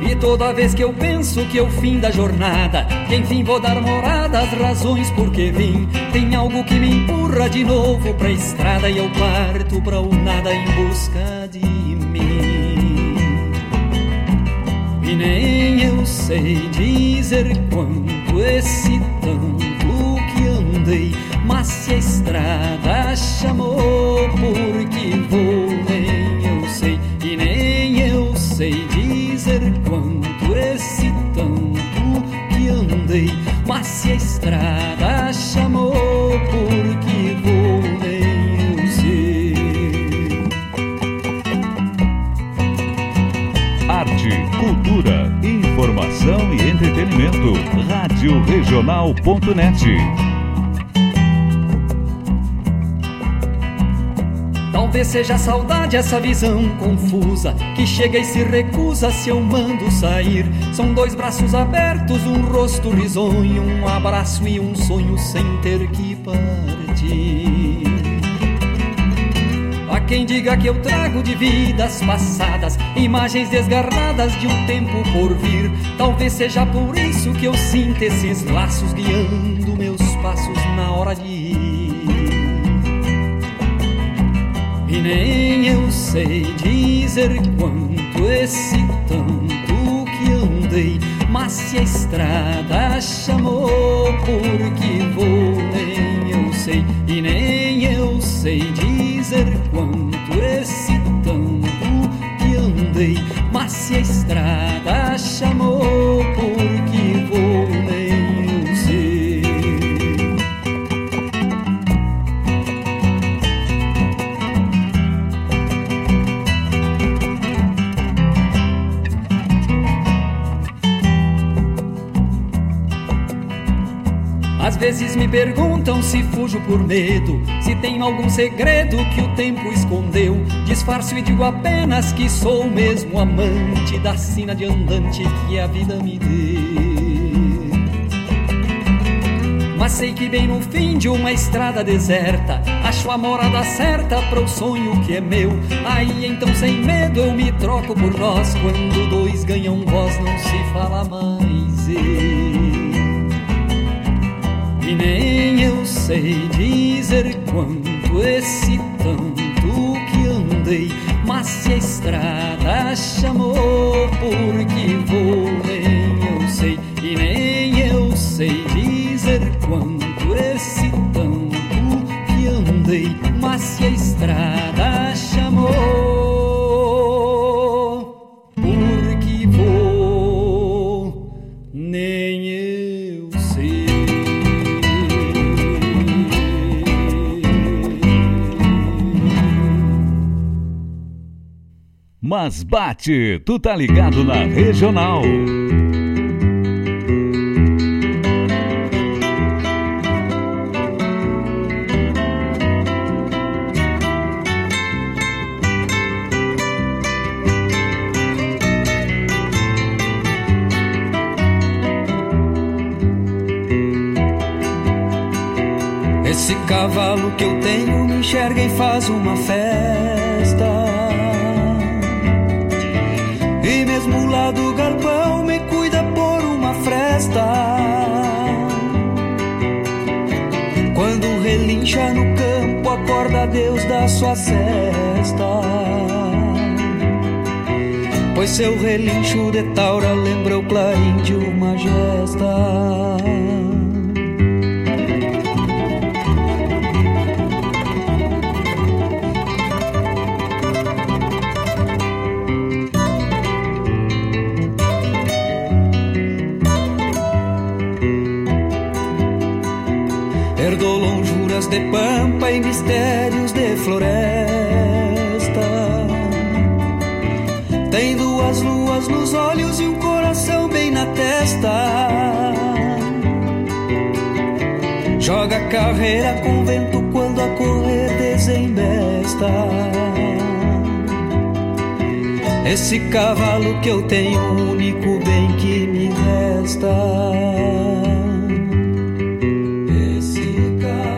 E toda vez que eu penso que é o fim da jornada Que enfim vou dar morada às razões por que vim Tem algo que me empurra de novo pra estrada E eu parto pra o nada em busca sei dizer quanto esse tanto que andei, mas se a estrada chamou, porque vou, nem eu sei, e nem eu sei dizer quanto esse tanto que andei, mas se a estrada Rádio Regional.net. Talvez seja saudade essa visão confusa que chega e se recusa se eu mando sair. São dois braços abertos, um rosto risonho, um abraço e um sonho sem ter que Diga que eu trago de vidas passadas imagens desgarradas de um tempo por vir. Talvez seja por isso que eu sinto esses laços guiando meus passos na hora de ir. E nem eu sei dizer quanto esse tanto que andei, mas se a estrada chamou, porque vou, nem eu sei, e nem eu sei dizer quanto andei, mas se a estrada chamou, vezes me perguntam se fujo por medo, se tenho algum segredo que o tempo escondeu. Disfarço e digo apenas que sou mesmo amante da sina de andante que a vida me deu. Mas sei que bem no fim de uma estrada deserta Acho a morada certa para o sonho que é meu Aí então sem medo eu me troco por nós Quando dois ganham voz não se fala mais eu. Sei dizer quanto esse tanto que andei Mas se a estrada chamou porque vou Nem eu sei e nem eu sei dizer quanto esse tanto que andei Mas se a estrada chamou Mas bate, tu tá ligado na Regional. Esse cavalo que eu tenho me enxerga e faz uma festa. Relincha no campo, acorda Deus da sua cesta. Pois seu relincho de taura lembra o clarim de uma gesta. De pampa e mistérios de floresta. Tem duas luas nos olhos e um coração bem na testa. Joga carreira com vento quando a correr desembesta. Esse cavalo que eu tenho, o único bem que me resta.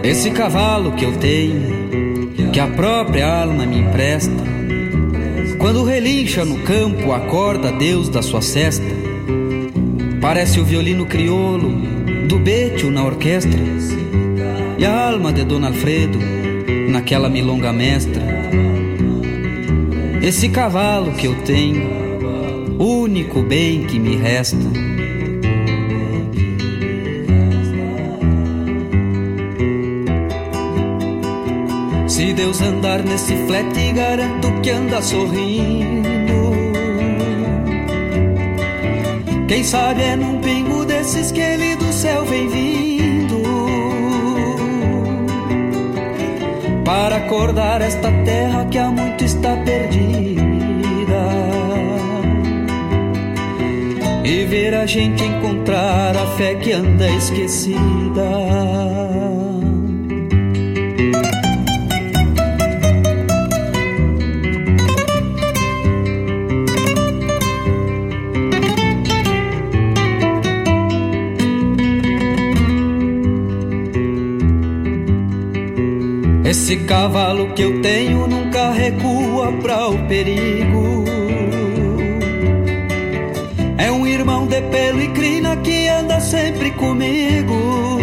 Esse cavalo que eu tenho, que a própria alma me empresta. Quando relincha no campo, acorda Deus da sua cesta. Parece o violino crioulo do Betio na orquestra. E a alma de Dona Alfredo naquela milonga mestra. Esse cavalo que eu tenho, único bem que me resta. Se Deus andar nesse flete, garanto que anda sorrindo. Quem sabe é num pingo desses que ele do céu vem vindo. Para acordar esta terra que há muito está perdida. E ver a gente encontrar a fé que anda esquecida. Que eu tenho nunca recua para o perigo. É um irmão de pelo e crina que anda sempre comigo.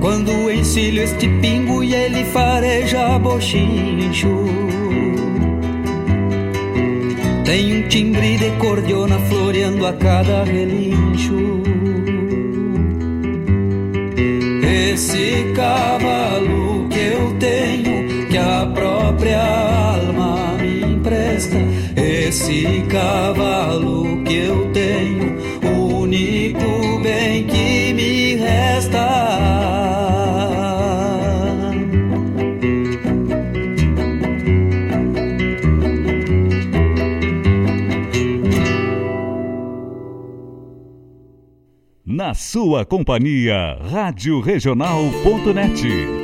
Quando encilho este pingo e ele fareja bochincho. Tem um timbre de cordiona floreando a cada relincho. Esse cavalo que eu tenho, o único bem que me resta. Na sua companhia, Rádio Regional.net.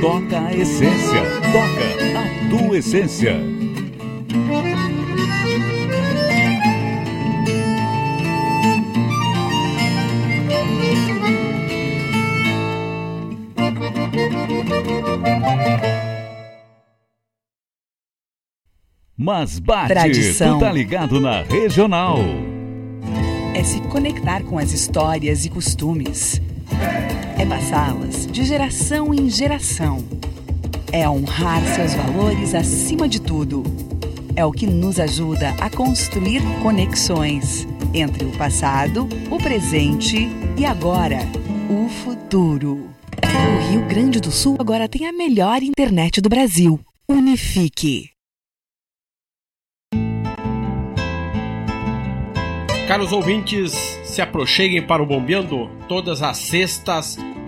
Toca a essência. Toca a tua essência. Mas bate, Tradição. tu tá ligado na Regional. É se conectar com as histórias e costumes passá-las de geração em geração. É honrar seus valores acima de tudo. É o que nos ajuda a construir conexões entre o passado, o presente e agora, o futuro. O Rio Grande do Sul agora tem a melhor internet do Brasil. Unifique. Caros ouvintes, se aproxeguem para o Bombeando todas as sextas,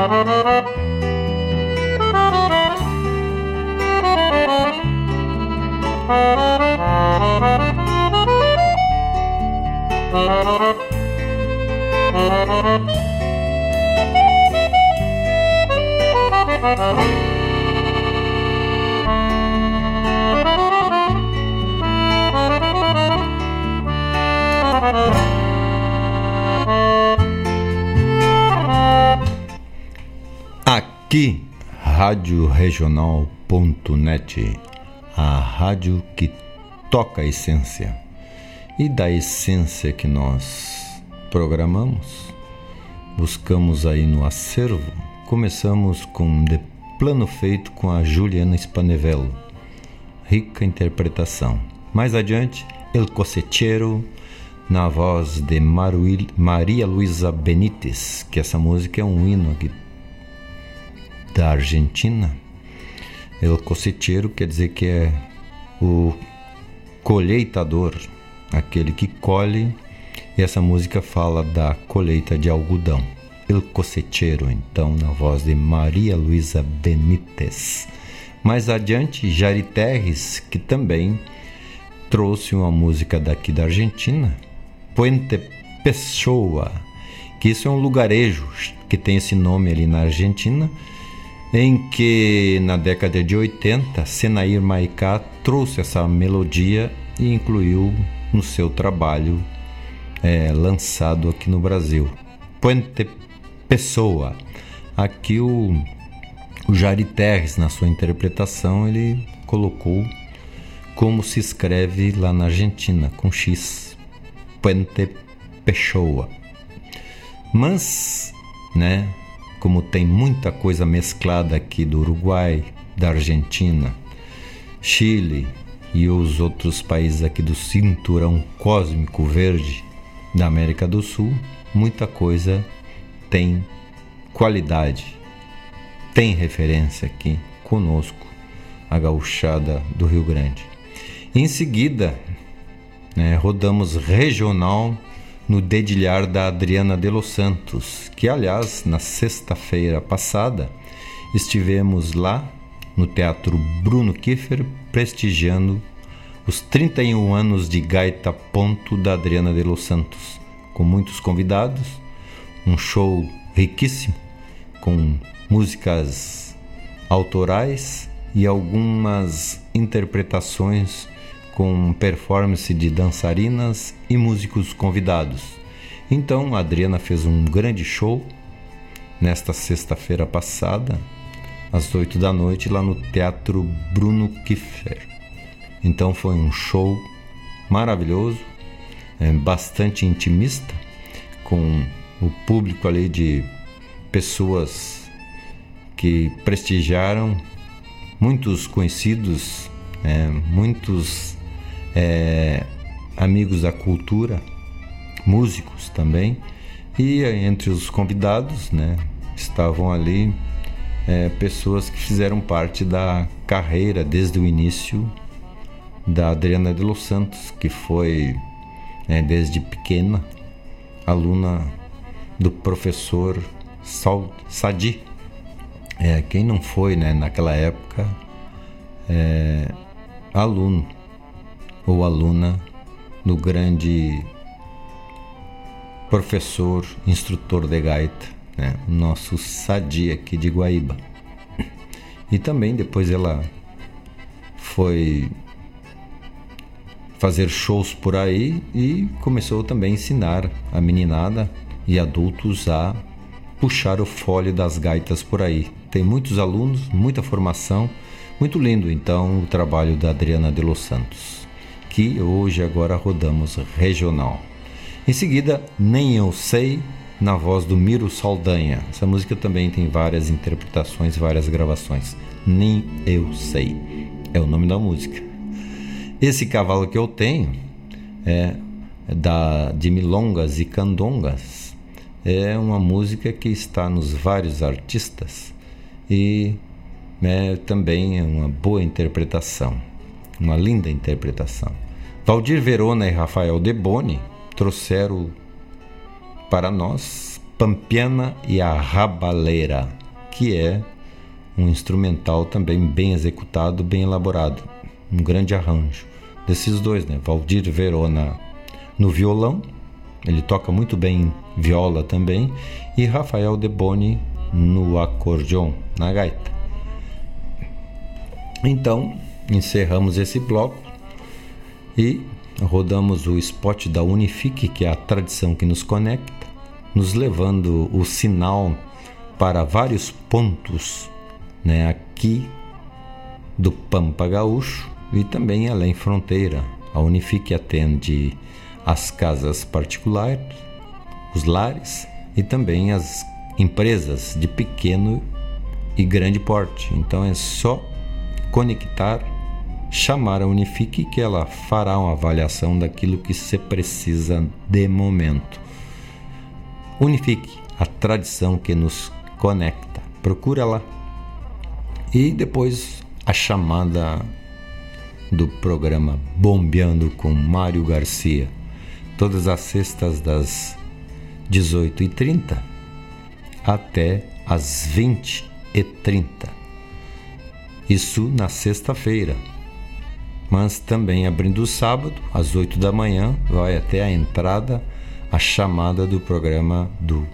Oh Aqui, radioregional.net, a rádio que toca a essência. E da essência que nós programamos, buscamos aí no acervo, começamos com De Plano Feito com a Juliana Spanevello. Rica interpretação. Mais adiante, El Cosechero, na voz de Maria Luisa Benítez, que essa música é um hino aqui da Argentina. El cosecheiro quer dizer que é o colheitador, aquele que colhe, e essa música fala da colheita de algodão. El cosecheiro, então, na voz de Maria Luisa Benítez. Mais adiante, Jari Terres, que também trouxe uma música daqui da Argentina, Puente Pessoa, que isso é um lugarejo que tem esse nome ali na Argentina, em que na década de 80 Senair Maicá trouxe essa melodia e incluiu no seu trabalho é, lançado aqui no Brasil. Puente Pessoa. Aqui o, o Jari Terres, na sua interpretação, ele colocou como se escreve lá na Argentina, com X. Puente Pessoa. Mas, né, como tem muita coisa mesclada aqui do Uruguai, da Argentina, Chile e os outros países aqui do cinturão cósmico verde da América do Sul, muita coisa tem qualidade, tem referência aqui conosco, a gauchada do Rio Grande. Em seguida, né, rodamos regional no dedilhar da Adriana de los Santos, que aliás, na sexta-feira passada, estivemos lá no Teatro Bruno Kiefer prestigiando os 31 anos de Gaita Ponto da Adriana de los Santos, com muitos convidados, um show riquíssimo com músicas autorais e algumas interpretações com performance de dançarinas e músicos convidados. Então, a Adriana fez um grande show nesta sexta-feira passada, às 8 da noite, lá no Teatro Bruno Kiffer. Então, foi um show maravilhoso, é, bastante intimista, com o público ali de pessoas que prestigiaram, muitos conhecidos, é, muitos é, amigos da cultura, músicos também, e entre os convidados né, estavam ali é, pessoas que fizeram parte da carreira desde o início da Adriana de Los Santos, que foi é, desde pequena aluna do professor Sadi. É, quem não foi né, naquela época é, aluno ou aluna do grande professor, instrutor de gaita, né, nosso Sadi aqui de Guaíba. E também depois ela foi fazer shows por aí e começou também a ensinar a meninada e adultos a puxar o fole das gaitas por aí. Tem muitos alunos, muita formação, muito lindo então o trabalho da Adriana de Los Santos, hoje agora rodamos regional. Em seguida, Nem Eu Sei, na voz do Miro Saldanha. Essa música também tem várias interpretações, várias gravações. Nem Eu Sei é o nome da música. Esse cavalo que eu tenho é da de milongas e candongas. É uma música que está nos vários artistas e é também uma boa interpretação, uma linda interpretação. Valdir Verona e Rafael Deboni trouxeram para nós Pampiana e a Rabaleira, que é um instrumental também bem executado, bem elaborado, um grande arranjo desses dois, né? Valdir Verona no violão, ele toca muito bem viola também, e Rafael De Boni no acordeon, na gaita. Então, encerramos esse bloco e rodamos o spot da Unifique, que é a tradição que nos conecta, nos levando o sinal para vários pontos né, aqui do Pampa Gaúcho e também além fronteira. A Unifique atende as casas particulares, os lares e também as empresas de pequeno e grande porte. Então é só conectar, chamar a Unifique que ela fará uma avaliação daquilo que se precisa de momento. Unifique, a tradição que nos conecta. Procura lá. E depois a chamada do programa Bombeando com Mário Garcia, todas as sextas das 18h30 até as 20h30. Isso na sexta-feira. Mas também abrindo o sábado, às 8 da manhã, vai até a entrada a chamada do programa do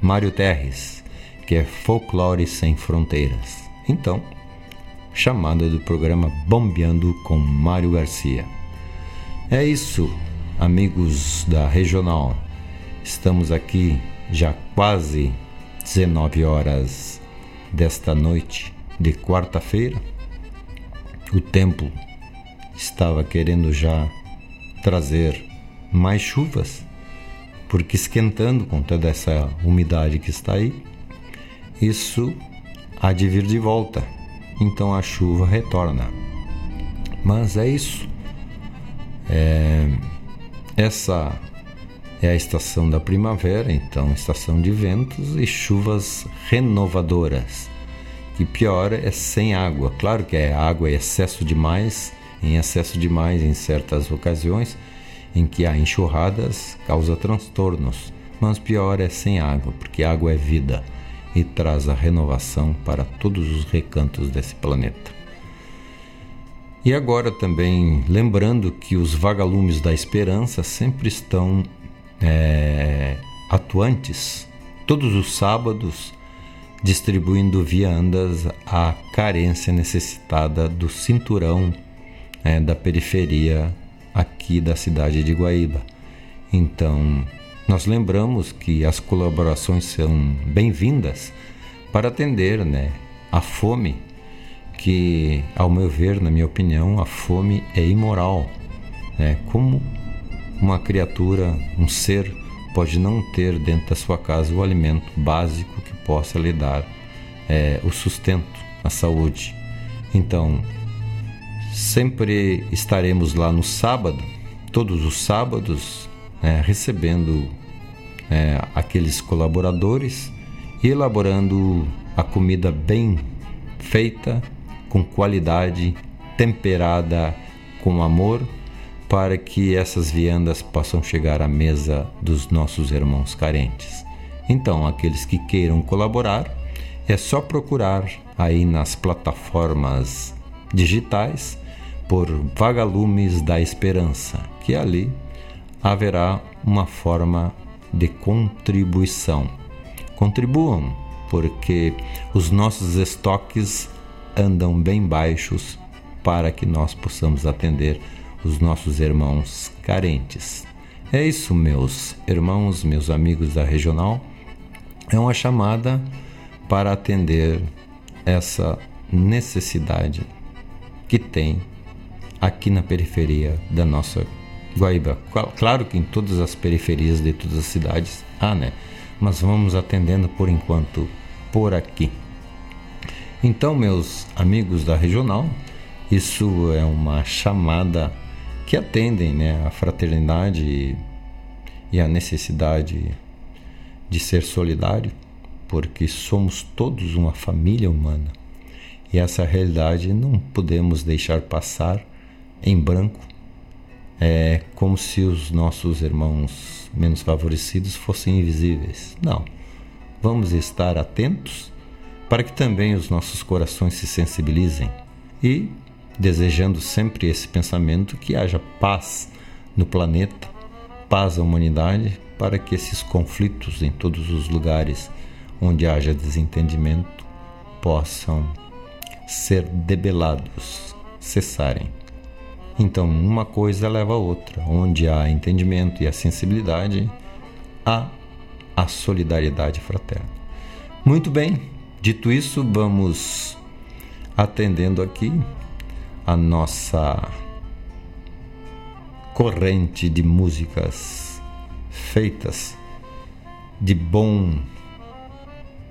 Mário Terres, que é Folclore Sem Fronteiras. Então, chamada do programa Bombeando com Mário Garcia. É isso, amigos da Regional. Estamos aqui já quase 19 horas desta noite de quarta-feira. O tempo estava querendo já trazer mais chuvas, porque esquentando com toda essa umidade que está aí, isso há de vir de volta então a chuva retorna. Mas é isso. É, essa é a estação da primavera, então estação de ventos e chuvas renovadoras. E pior é sem água. Claro que é água é excesso demais, em excesso demais em certas ocasiões em que há enxurradas causa transtornos. Mas pior é sem água, porque água é vida e traz a renovação para todos os recantos desse planeta. E agora também lembrando que os vagalumes da esperança sempre estão é, atuantes todos os sábados distribuindo viandas à carência necessitada do cinturão é, da periferia aqui da cidade de Guaíba. Então, nós lembramos que as colaborações são bem-vindas para atender né, a fome, que, ao meu ver, na minha opinião, a fome é imoral. Né? Como uma criatura, um ser, pode não ter dentro da sua casa o alimento básico que possa lhe dar é, o sustento, a saúde. Então, sempre estaremos lá no sábado, todos os sábados, é, recebendo é, aqueles colaboradores e elaborando a comida bem feita, com qualidade, temperada com amor, para que essas viandas possam chegar à mesa dos nossos irmãos carentes. Então, aqueles que queiram colaborar, é só procurar aí nas plataformas digitais por Vagalumes da Esperança, que ali haverá uma forma de contribuição. Contribuam, porque os nossos estoques andam bem baixos para que nós possamos atender os nossos irmãos carentes. É isso, meus irmãos, meus amigos da regional. É uma chamada para atender essa necessidade que tem aqui na periferia da nossa Guaíba. Claro que em todas as periferias de todas as cidades há, né? Mas vamos atendendo por enquanto por aqui. Então, meus amigos da regional, isso é uma chamada que atendem né, a fraternidade e a necessidade de ser solidário, porque somos todos uma família humana. E essa realidade não podemos deixar passar em branco, é como se os nossos irmãos menos favorecidos fossem invisíveis. Não. Vamos estar atentos para que também os nossos corações se sensibilizem e desejando sempre esse pensamento que haja paz no planeta, paz à humanidade, para que esses conflitos em todos os lugares onde haja desentendimento possam ser debelados, cessarem. Então, uma coisa leva a outra. Onde há entendimento e a sensibilidade, há a solidariedade fraterna. Muito bem, dito isso, vamos atendendo aqui a nossa corrente de músicas feitas de bom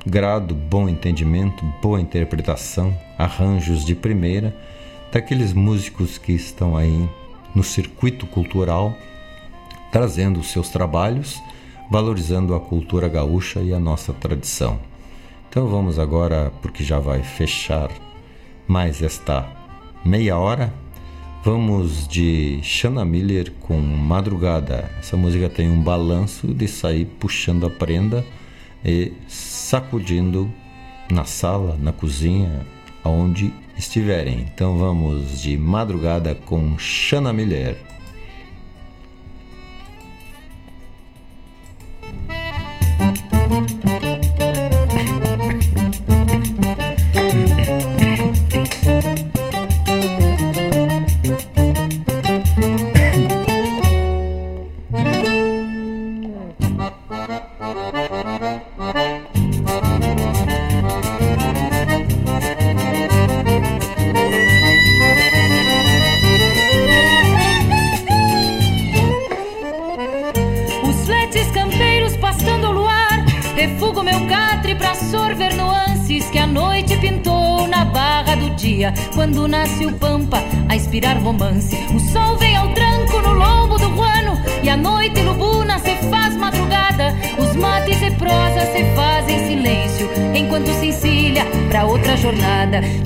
grado, bom entendimento, boa interpretação, arranjos de primeira daqueles músicos que estão aí no circuito cultural, trazendo os seus trabalhos, valorizando a cultura gaúcha e a nossa tradição. Então vamos agora, porque já vai fechar mais esta meia hora. Vamos de Shanna Miller com Madrugada. Essa música tem um balanço de sair puxando a prenda e sacudindo na sala, na cozinha, aonde estiverem. Então vamos de Madrugada com Shanna Miller.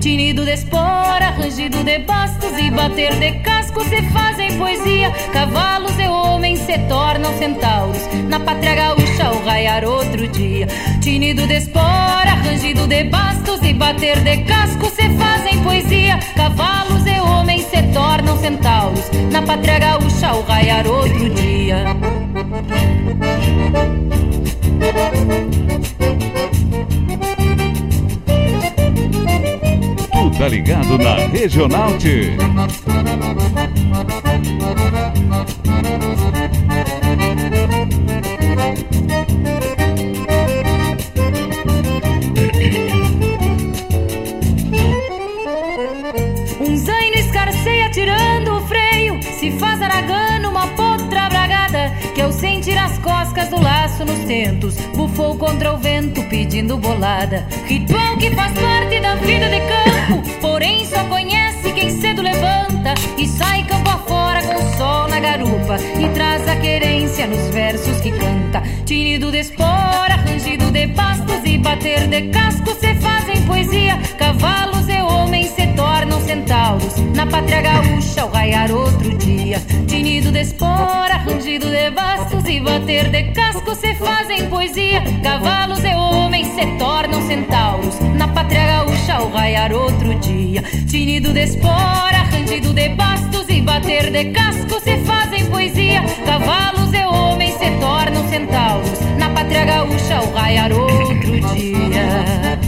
Tinido de espora, rangido de bastos e bater de casco se fazem poesia. Cavalos e homens se tornam centauros na pátria gaúcha ao raiar outro dia. Tinido de espora, rangido de bastos e bater de casco se fazem poesia. Cavalos e homens se tornam centauros na pátria gaúcha ao raiar outro dia. Tá ligado na Regional T. Um zaino escarceia tirando o freio, se faz aragano uma potra bragada, que ao sentir as coscas do laço nos tentos, bufou contra o vento pedindo bolada. Ritual que faz parte da vida de campo, porém só conhece quem cedo levanta e sai campo afora com o sol na garupa e traz a querência nos versos que canta. Tinido de espora, rangido de pastos e bater de casco se fazem poesia. Cavalos e homens se tornam centauros. Na pátria gaúcha, ao raiar outro dia. Tinido de espora, rangido de bastos e bater de casco se fazem poesia. Cavalos e homens se tornam centauros. Na pátria gaúcha, ao raiar outro dia. Tinido de espora, rangido de bastos e bater de casco se fazem poesia. Cavalos e homens se tornam centauros. Na pátria gaúcha, ao raiar outro dia.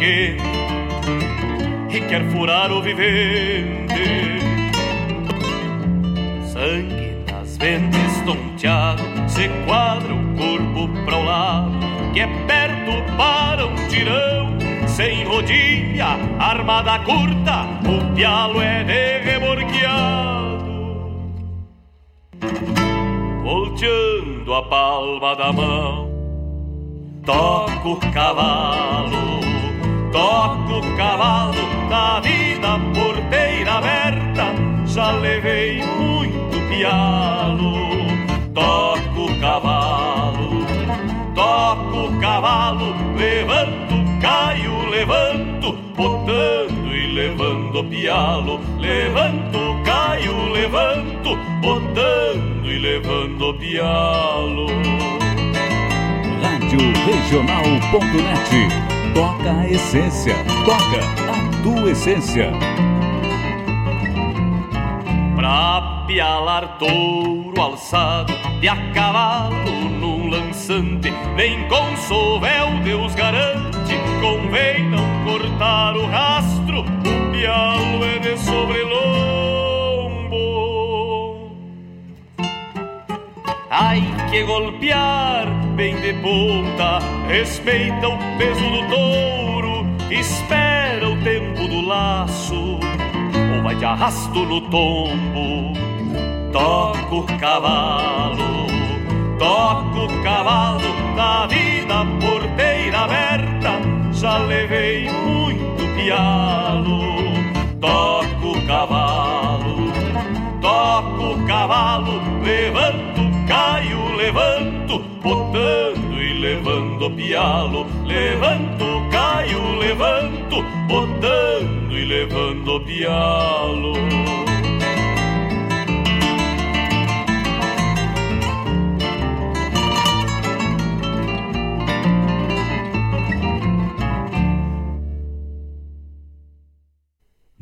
Quente e quer furar o vivente. Sangue nas ventas tonteado, se quadra o corpo para o lado, que é perto para um tirão sem rodilha, armada curta, pialo. Levanto, caio, levanto, botando e levando o pialo. Rádio Regional.net. Toca a essência. Toca a tua essência. Pra pialar touro alçado de a cavalo num lançante, nem com sovel Deus garante, convém não cortar o rastro, pialo de sobrelombo. Ai que golpear bem de ponta, respeita o peso do touro, espera o tempo do laço ou vai de arrasto no tombo. Toco o cavalo, toco o cavalo da vida porteira aberta, já levei muito pialo. Toco o cavalo, toco o cavalo, levanto, caio, levanto botando e levando pialo. Levanto, caio, levanto, botando e levando pialo.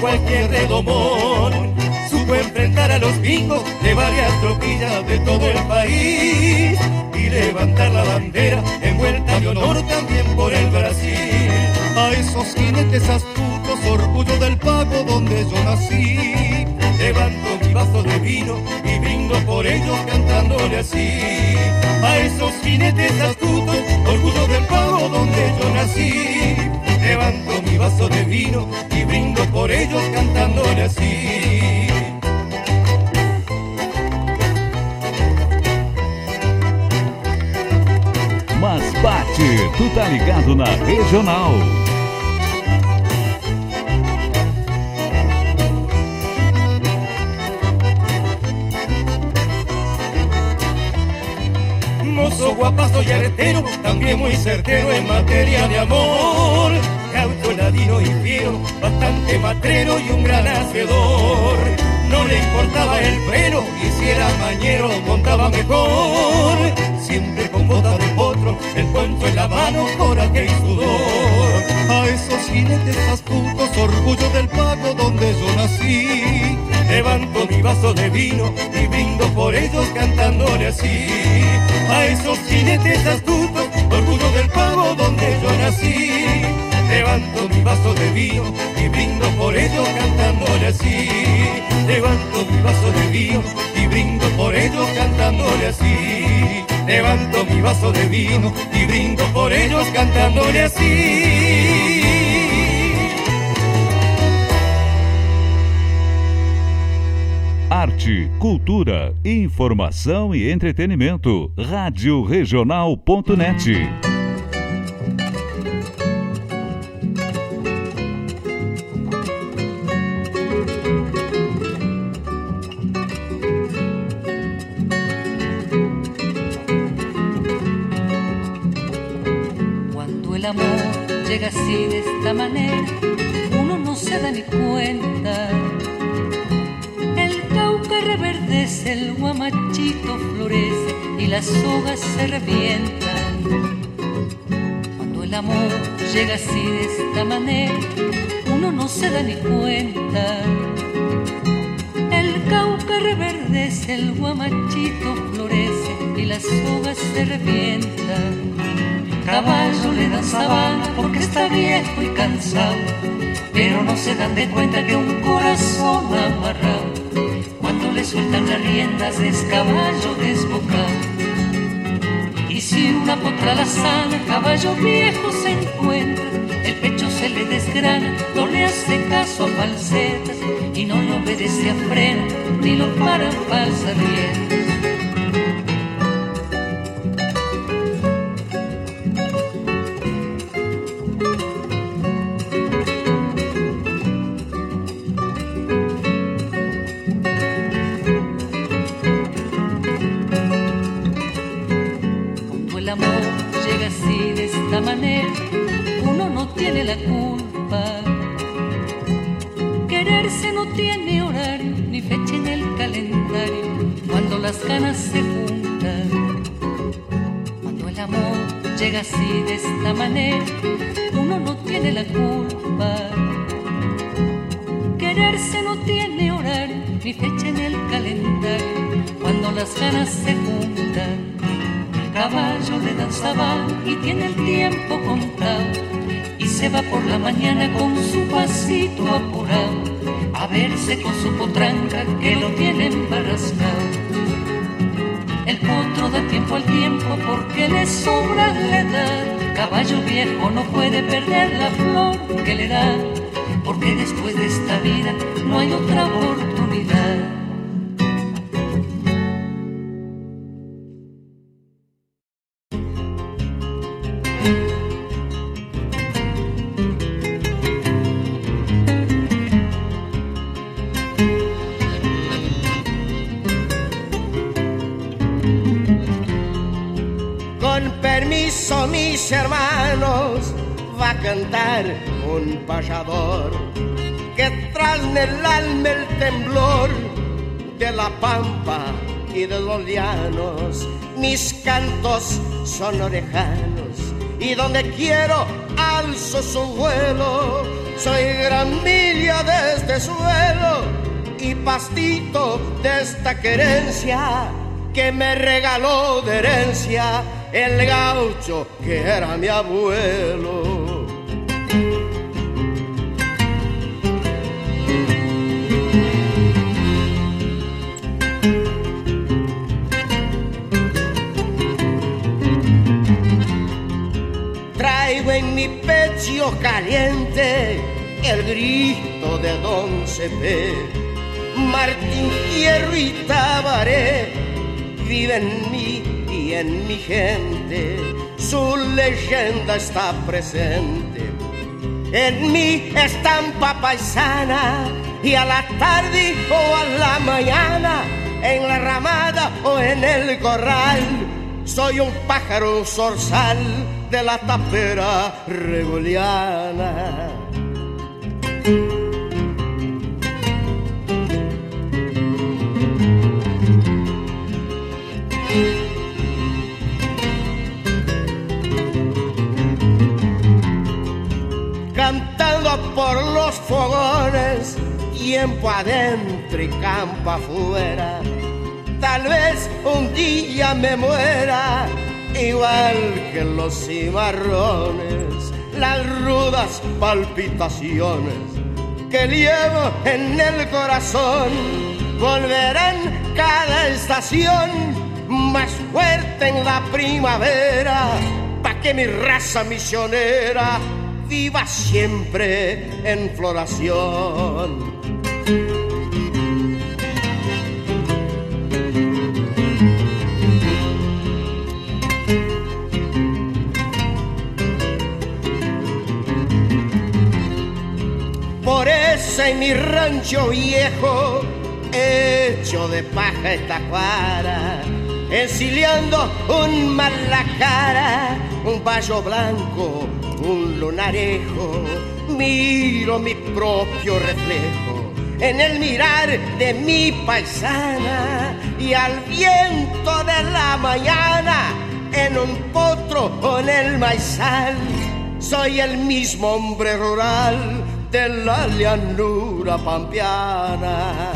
cualquier redomón. Supo enfrentar a los pingos de varias tropillas de todo el país y levantar la bandera envuelta de honor también por el Brasil. A esos jinetes astutos, orgullo del pago donde yo nací. Levanto mi vaso de vino y brindo por ellos cantándole así. A esos jinetes astutos, orgullo del pago donde yo nací. Levanto mi vaso de vino y brindo por ellos cantándole así. Mas bate, tu tá ligado na regional. Guapazo y artero, también muy certero en materia de amor cauto, ladino y fiero, bastante matrero y un gran hacedor. no le importaba el pelo y si era mañero montaba mejor. Siempre con bota de potro, el cuento en la mano, coraje y sudor. A esos jinetes astutos, orgullo del pago donde yo nací. Levanto mi vaso de vino y brindo por ellos cantándole así. A esos jinetes astutos, orgullo del pago donde yo nací. Levanto mi vaso de vino y brindo por ellos cantándole así. Levanto mi vaso de vino y brindo por ellos cantándole así. Levanto mi vaso de vino y brindo por ellos cantándole así. Arte, cultura, informação e entretenimento. Rádio Regional.net. Cuando el amor llega así de esta manera, uno no se da ni cuenta. Reverdece, el guamachito florece y las sogas se revientan. Cuando el amor llega así de esta manera, uno no se da ni cuenta. El cauca reverdece, el guamachito florece y las sogas se revientan. Caballo le dan sabana porque está viejo y cansado, pero no se dan de cuenta que un corazón amarrado, sueltan las riendas es caballo desbocado. Y si una potra la sana, caballo viejo se encuentra, el pecho se le desgrana, no le hace caso a falsetas y no le obedece a freno, ni lo paran falsas riendas. Así de esta manera, uno no tiene la culpa. Quererse no tiene horario ni fecha en el calendario cuando las ganas se juntan. Caballo le dan y tiene el tiempo contado y se va por la mañana con su pasito apurado a verse con su potranca que lo tiene embarrascado. El potro da tiempo al tiempo porque le sobra la edad. Caballo viejo no puede perder la flor que le da, porque después de esta vida no hay otra oportunidad. Un payador que trae en el alma el temblor de la pampa y de los llanos. Mis cantos son orejanos y donde quiero alzo su vuelo. Soy gramilla de este suelo y pastito de esta querencia que me regaló de herencia el gaucho que era mi abuelo. Mi pecho caliente el grito de Don Cepé, Martín Hierro y Tabaré vive en mí y en mi gente, su leyenda está presente. En mi estampa paisana y a la tarde o a la mañana, en la ramada o en el corral, soy un pájaro zorzal de la tapera regoliana. Cantando por los fogones, tiempo adentro y campo afuera. Tal vez un día me muera igual que los cimarrones, las rudas palpitaciones que llevo en el corazón volverán cada estación más fuerte en la primavera, pa' que mi raza misionera viva siempre en floración. En mi rancho viejo, hecho de paja esta cuara, ensiliando un cara, un payo blanco, un lunarejo, miro mi propio reflejo en el mirar de mi paisana y al viento de la mañana en un potro en el maizal. Soy el mismo hombre rural de la llanura pampeana.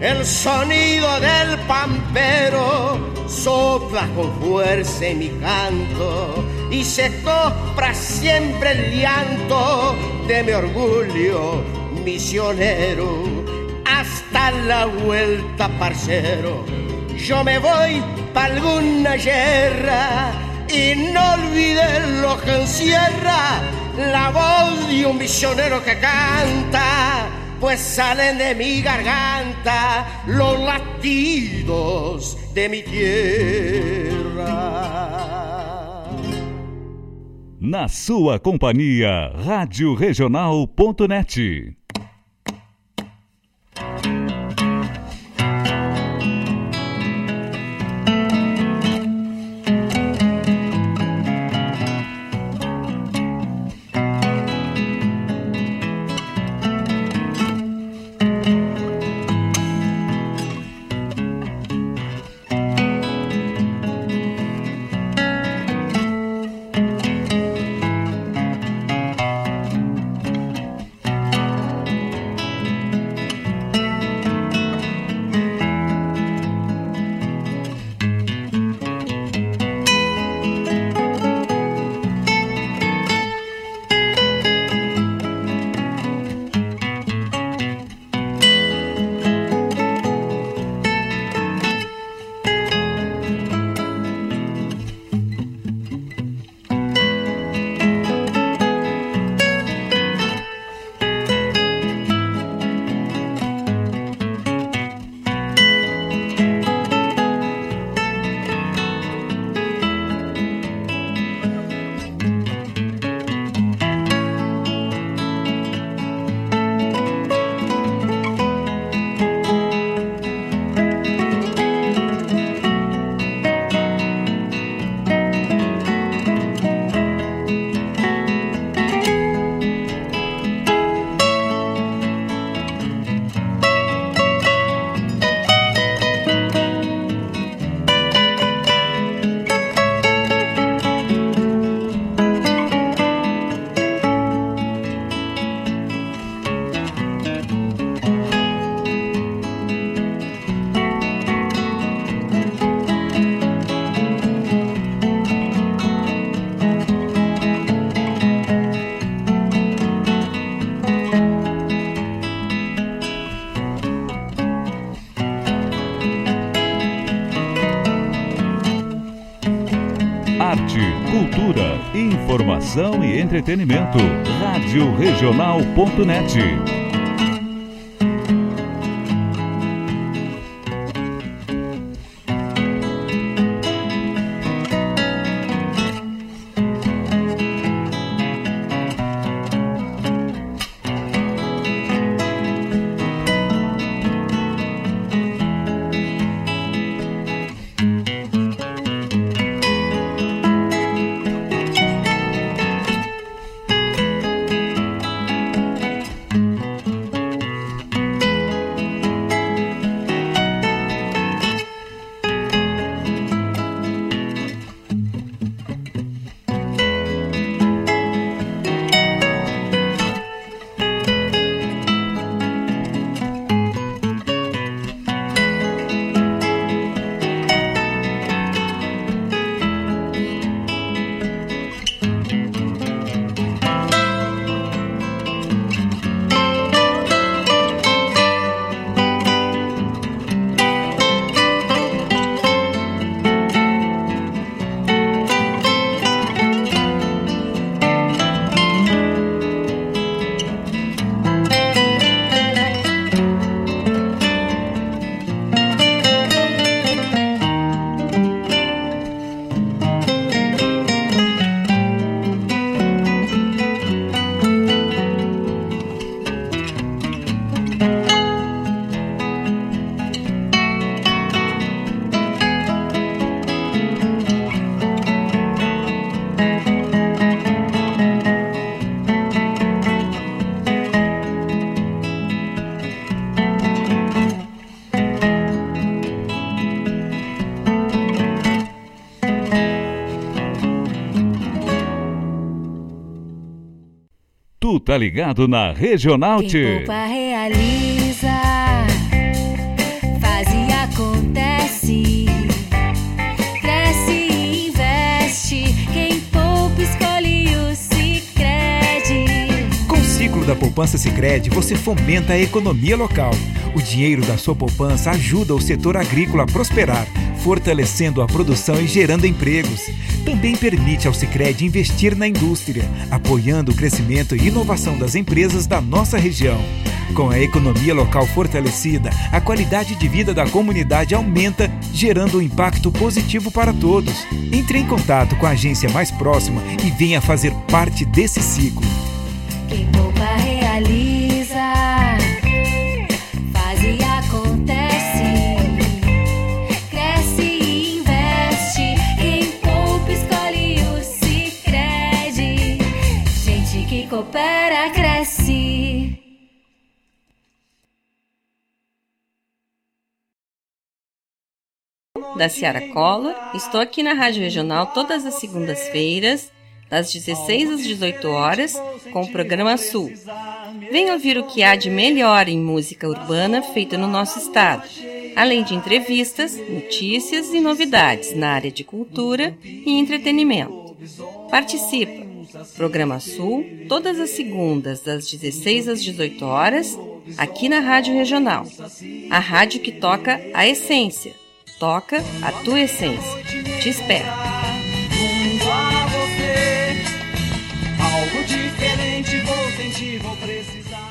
El sonido del pampero sopla con fuerza en mi canto y se copra siempre el llanto de mi orgullo misionero. Hasta la vuelta, parcero, yo me voy pa' alguna guerra y no olviden lo que encierra la voz de un misionero que canta pues salen de mi garganta los latidos de mi tierra. Na sua companhia. Informação e entretenimento. Rádio Regional.net. tá ligado na Regional Quem poupa realiza, faz e acontece. Cresce e investe. Quem poupa escolhe o Sicredi. Com o ciclo da poupança Sicredi, você fomenta a economia local. O dinheiro da sua poupança ajuda o setor agrícola a prosperar, fortalecendo a produção e gerando empregos. Também permite ao Sicredi investir na indústria, apoiando o crescimento e inovação das empresas da nossa região. Com a economia local fortalecida, a qualidade de vida da comunidade aumenta, gerando um impacto positivo para todos. Entre em contato com a agência mais próxima e venha fazer parte desse ciclo. Da Ciara Collor. Estou aqui na Rádio Regional todas as segundas-feiras, das 16 às 18 horas, com o programa Sul. Venha ouvir o que há de melhor em música urbana feita no nosso estado, além de entrevistas, notícias e novidades na área de cultura e entretenimento. Participa! Programa Sul, todas as segundas, das 16 às 18 horas, aqui na Rádio Regional. A rádio que toca a essência. Toca a tua essência. Te espero. Algo diferente vou sentir, vou precisar.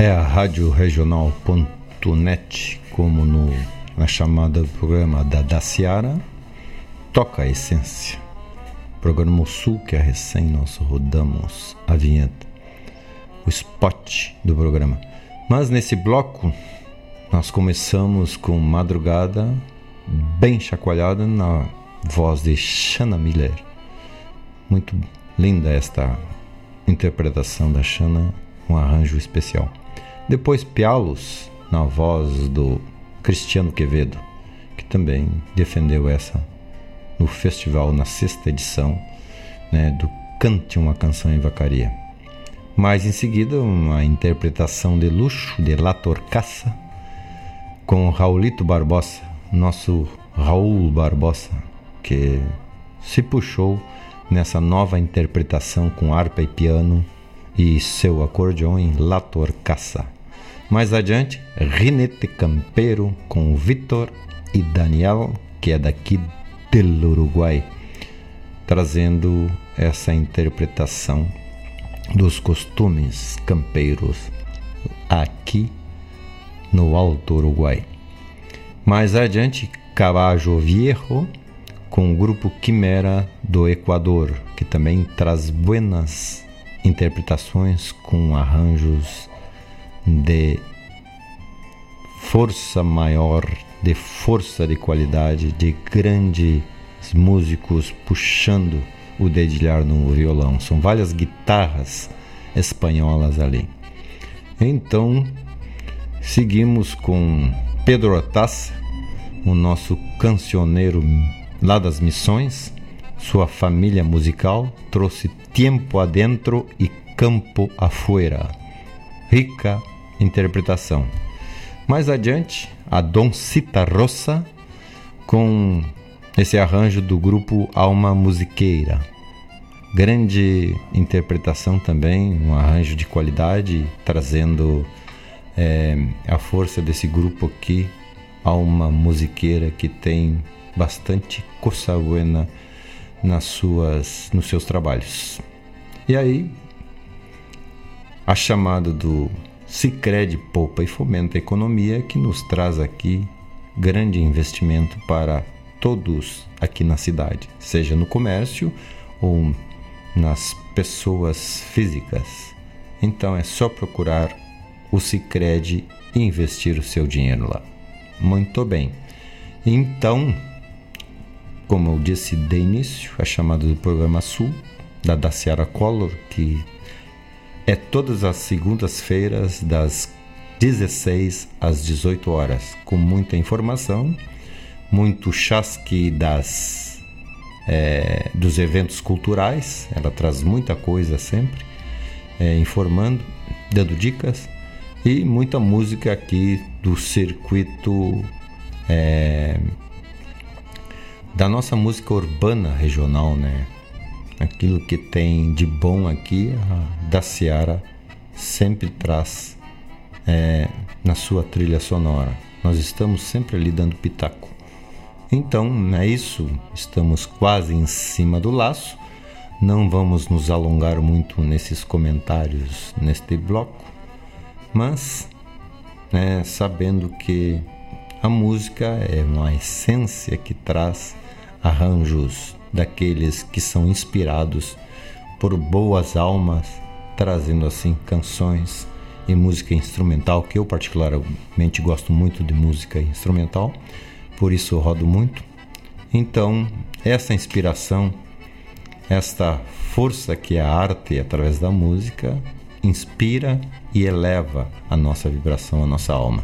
É a Rádio Regional.net, como no, na chamada do programa da Daciara, toca a essência. Programa Sul, que é recém nós rodamos a vinheta, o spot do programa. Mas nesse bloco, nós começamos com madrugada bem chacoalhada na voz de Shanna Miller. Muito linda esta interpretação da Shanna, um arranjo especial. Depois Pialos, na voz do Cristiano Quevedo, que também defendeu essa no festival, na sexta edição né, do Cante uma Canção em Vacaria. Mais em seguida, uma interpretação de luxo de La Torcaça com Raulito Barbosa, nosso Raul Barbosa, que se puxou nessa nova interpretação com harpa e piano e seu acordeão em La Torcaça. Mais adiante, Rinete Campeiro com Vitor e Daniel, que é daqui do Uruguai, trazendo essa interpretação dos costumes campeiros aqui no Alto Uruguai. Mais adiante, Caballo Viejo com o grupo Quimera do Equador, que também traz buenas interpretações com arranjos de força maior, de força de qualidade, de grandes músicos puxando o dedilhar no violão. São várias guitarras espanholas ali. Então, seguimos com Pedro Otassa, o nosso cancioneiro lá das missões. Sua família musical trouxe tempo adentro e campo afuera. Rica interpretação. Mais adiante, a Doncita Rossa com esse arranjo do grupo Alma Musiqueira. Grande interpretação também, um arranjo de qualidade, trazendo é, a força desse grupo aqui, Alma Musiqueira, que tem bastante coisa buena nas suas, nos seus trabalhos. E aí, a chamada do Sicredi Poupa e Fomenta a Economia, que nos traz aqui grande investimento para todos aqui na cidade, seja no comércio ou nas pessoas físicas. Então é só procurar o Sicredi e investir o seu dinheiro lá. Muito bem. Então, como eu disse de início, a chamada do programa Sul, da Daciara Collor, que é todas as segundas-feiras, das 16 às 18 horas, com muita informação, muito chasque das, é, dos eventos culturais, ela traz muita coisa sempre, é, informando, dando dicas, e muita música aqui do circuito. É, da nossa música urbana regional, né? Aquilo que tem de bom aqui, a da Seara sempre traz é, na sua trilha sonora. Nós estamos sempre ali dando pitaco. Então, é isso. Estamos quase em cima do laço. Não vamos nos alongar muito nesses comentários neste bloco, mas né, sabendo que a música é uma essência que traz arranjos daqueles que são inspirados por boas almas, trazendo assim canções e música instrumental, que eu particularmente gosto muito de música instrumental, por isso rodo muito. Então, essa inspiração, esta força que é a arte através da música, inspira e eleva a nossa vibração, a nossa alma.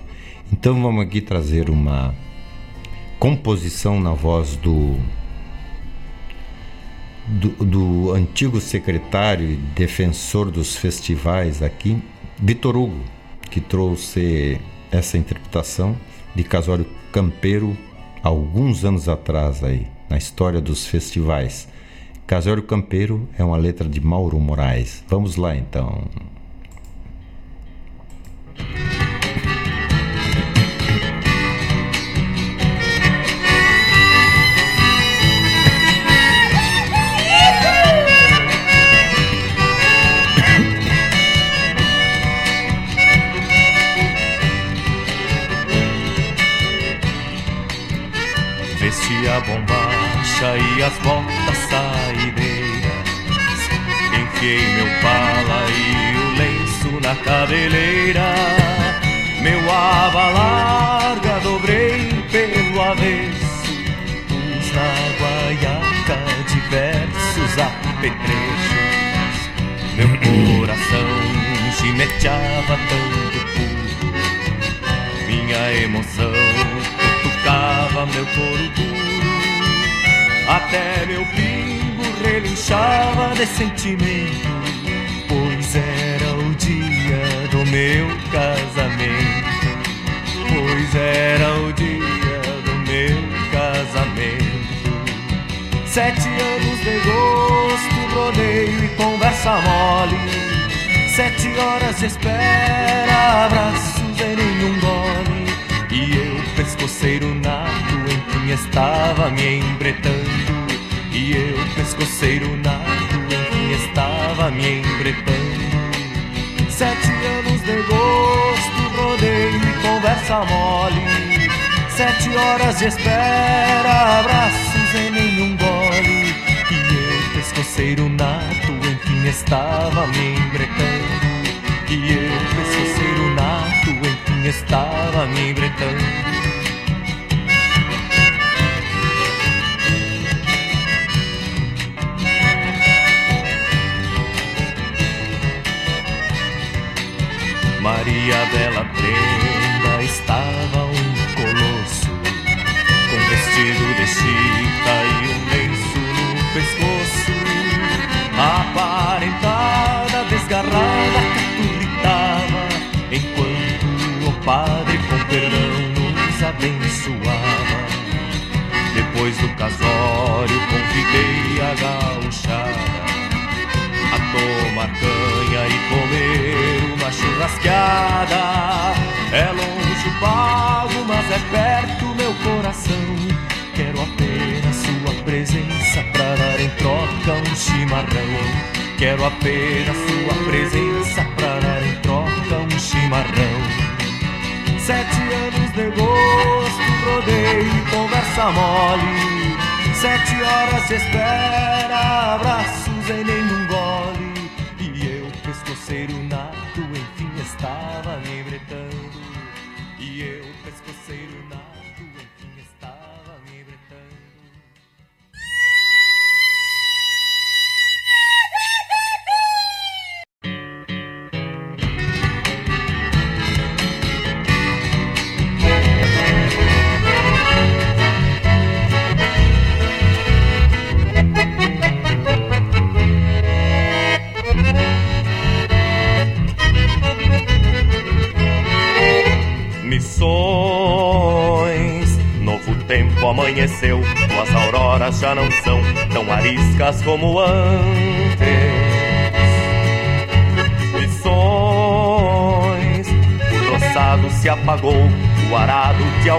Então, vamos aqui trazer uma composição na voz do, do, do, antigo secretário e defensor dos festivais aqui, Vitor Hugo, que trouxe essa interpretação de Casório Campeiro alguns anos atrás aí, na história dos festivais. Casório Campeiro é uma letra de Mauro Moraes. Vamos lá então. A bombacha e as botas saideiras. Enfiei meu pala e o lenço na cabeleira. Meu aba larga dobrei pelo avesso. Pus na guaiaca diversos apetrechos. Meu coração gineteava tanto puro. Minha emoção tocava meu duro. Até meu pingo relinchava de sentimento, pois era o dia do meu casamento. Pois era o dia do meu casamento. Sete anos de gosto, rodeio e conversa mole. Sete horas de espera, abraços e nenhum gole. E eu, pescoceiro nato, em quem estava me embretando. E eu, pescoceiro nato, quem estava me embretando. Sete anos de gosto, rodeio e conversa mole. Sete horas de espera, abraços em nenhum gole. E eu, pescoceiro nato, quem estava me embretando. E eu, pescoceiro nato, quem estava me embretando. Maria Bela Prenda estava um colosso Com vestido de chita e um lenço no pescoço. Aparentada, desgarrada, caturritava Enquanto o padre com perdão nos abençoava. Depois do casório convidei a gauchada a tomar canha e comer uma. É longe o pago, mas é perto meu coração. Quero apenas sua presença pra dar em troca um chimarrão. Quero apenas sua presença pra dar em troca um chimarrão. Sete anos de gosto, rodeio e conversa mole. Sete horas de espera, abraços em nenhum gole. Pescoceiro nato, enfim estava me. E eu, pescoceiro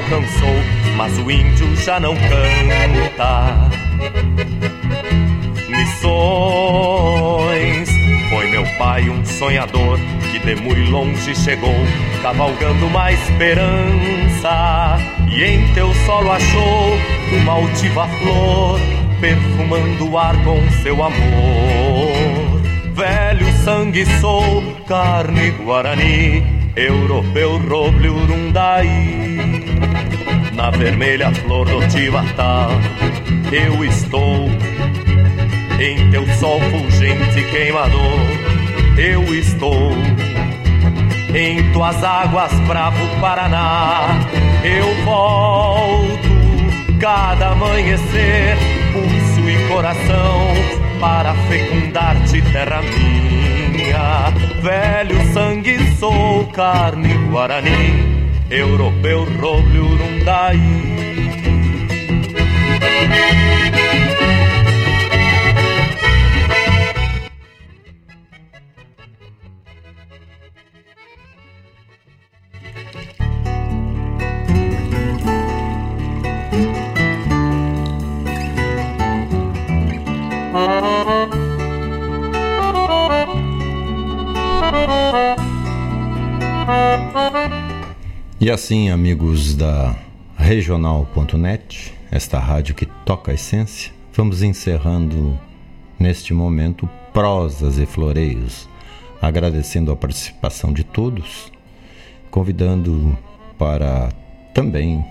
alcançou, mas o índio já não canta. Missões, foi meu pai um sonhador que de muito longe chegou, cavalgando uma esperança. E em teu solo achou uma altiva flor, perfumando o ar com seu amor. Velho sangue sou, carne guarani, europeu roble urundaí. Na vermelha flor do Tivatá, eu estou em teu sol fulgente queimador, eu estou. Em tuas águas, bravo Paraná, eu volto cada amanhecer, pulso e coração, para fecundar-te, terra minha. Velho sangue sou, carne guarani, europeu, roble, urundaí. Assim, amigos da regional.net, esta rádio que toca a essência, vamos encerrando neste momento prosas e floreios, agradecendo a participação de todos, convidando para também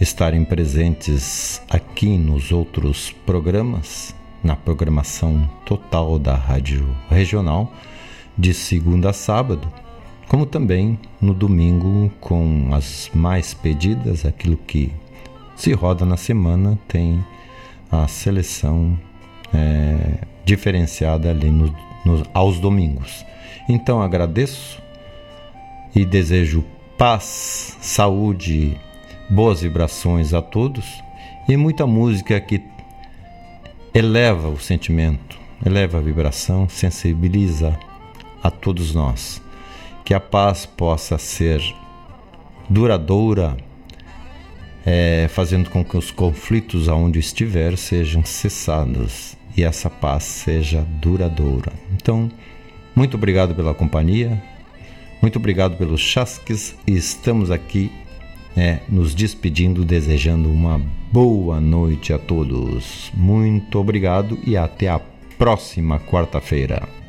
estarem presentes aqui nos outros programas, na programação total da Rádio Regional, de segunda a sábado como também no domingo com as mais pedidas, aquilo que se roda na semana, tem a seleção é, diferenciada ali no, no, aos domingos. Então agradeço e desejo paz, saúde, boas vibrações a todos e muita música que eleva o sentimento, eleva a vibração, sensibiliza a todos nós que a paz possa ser duradoura, é, fazendo com que os conflitos aonde estiver sejam cessados e essa paz seja duradoura. Então, muito obrigado pela companhia, muito obrigado pelos chasques e estamos aqui é, nos despedindo, desejando uma boa noite a todos. Muito obrigado e até a próxima quarta-feira.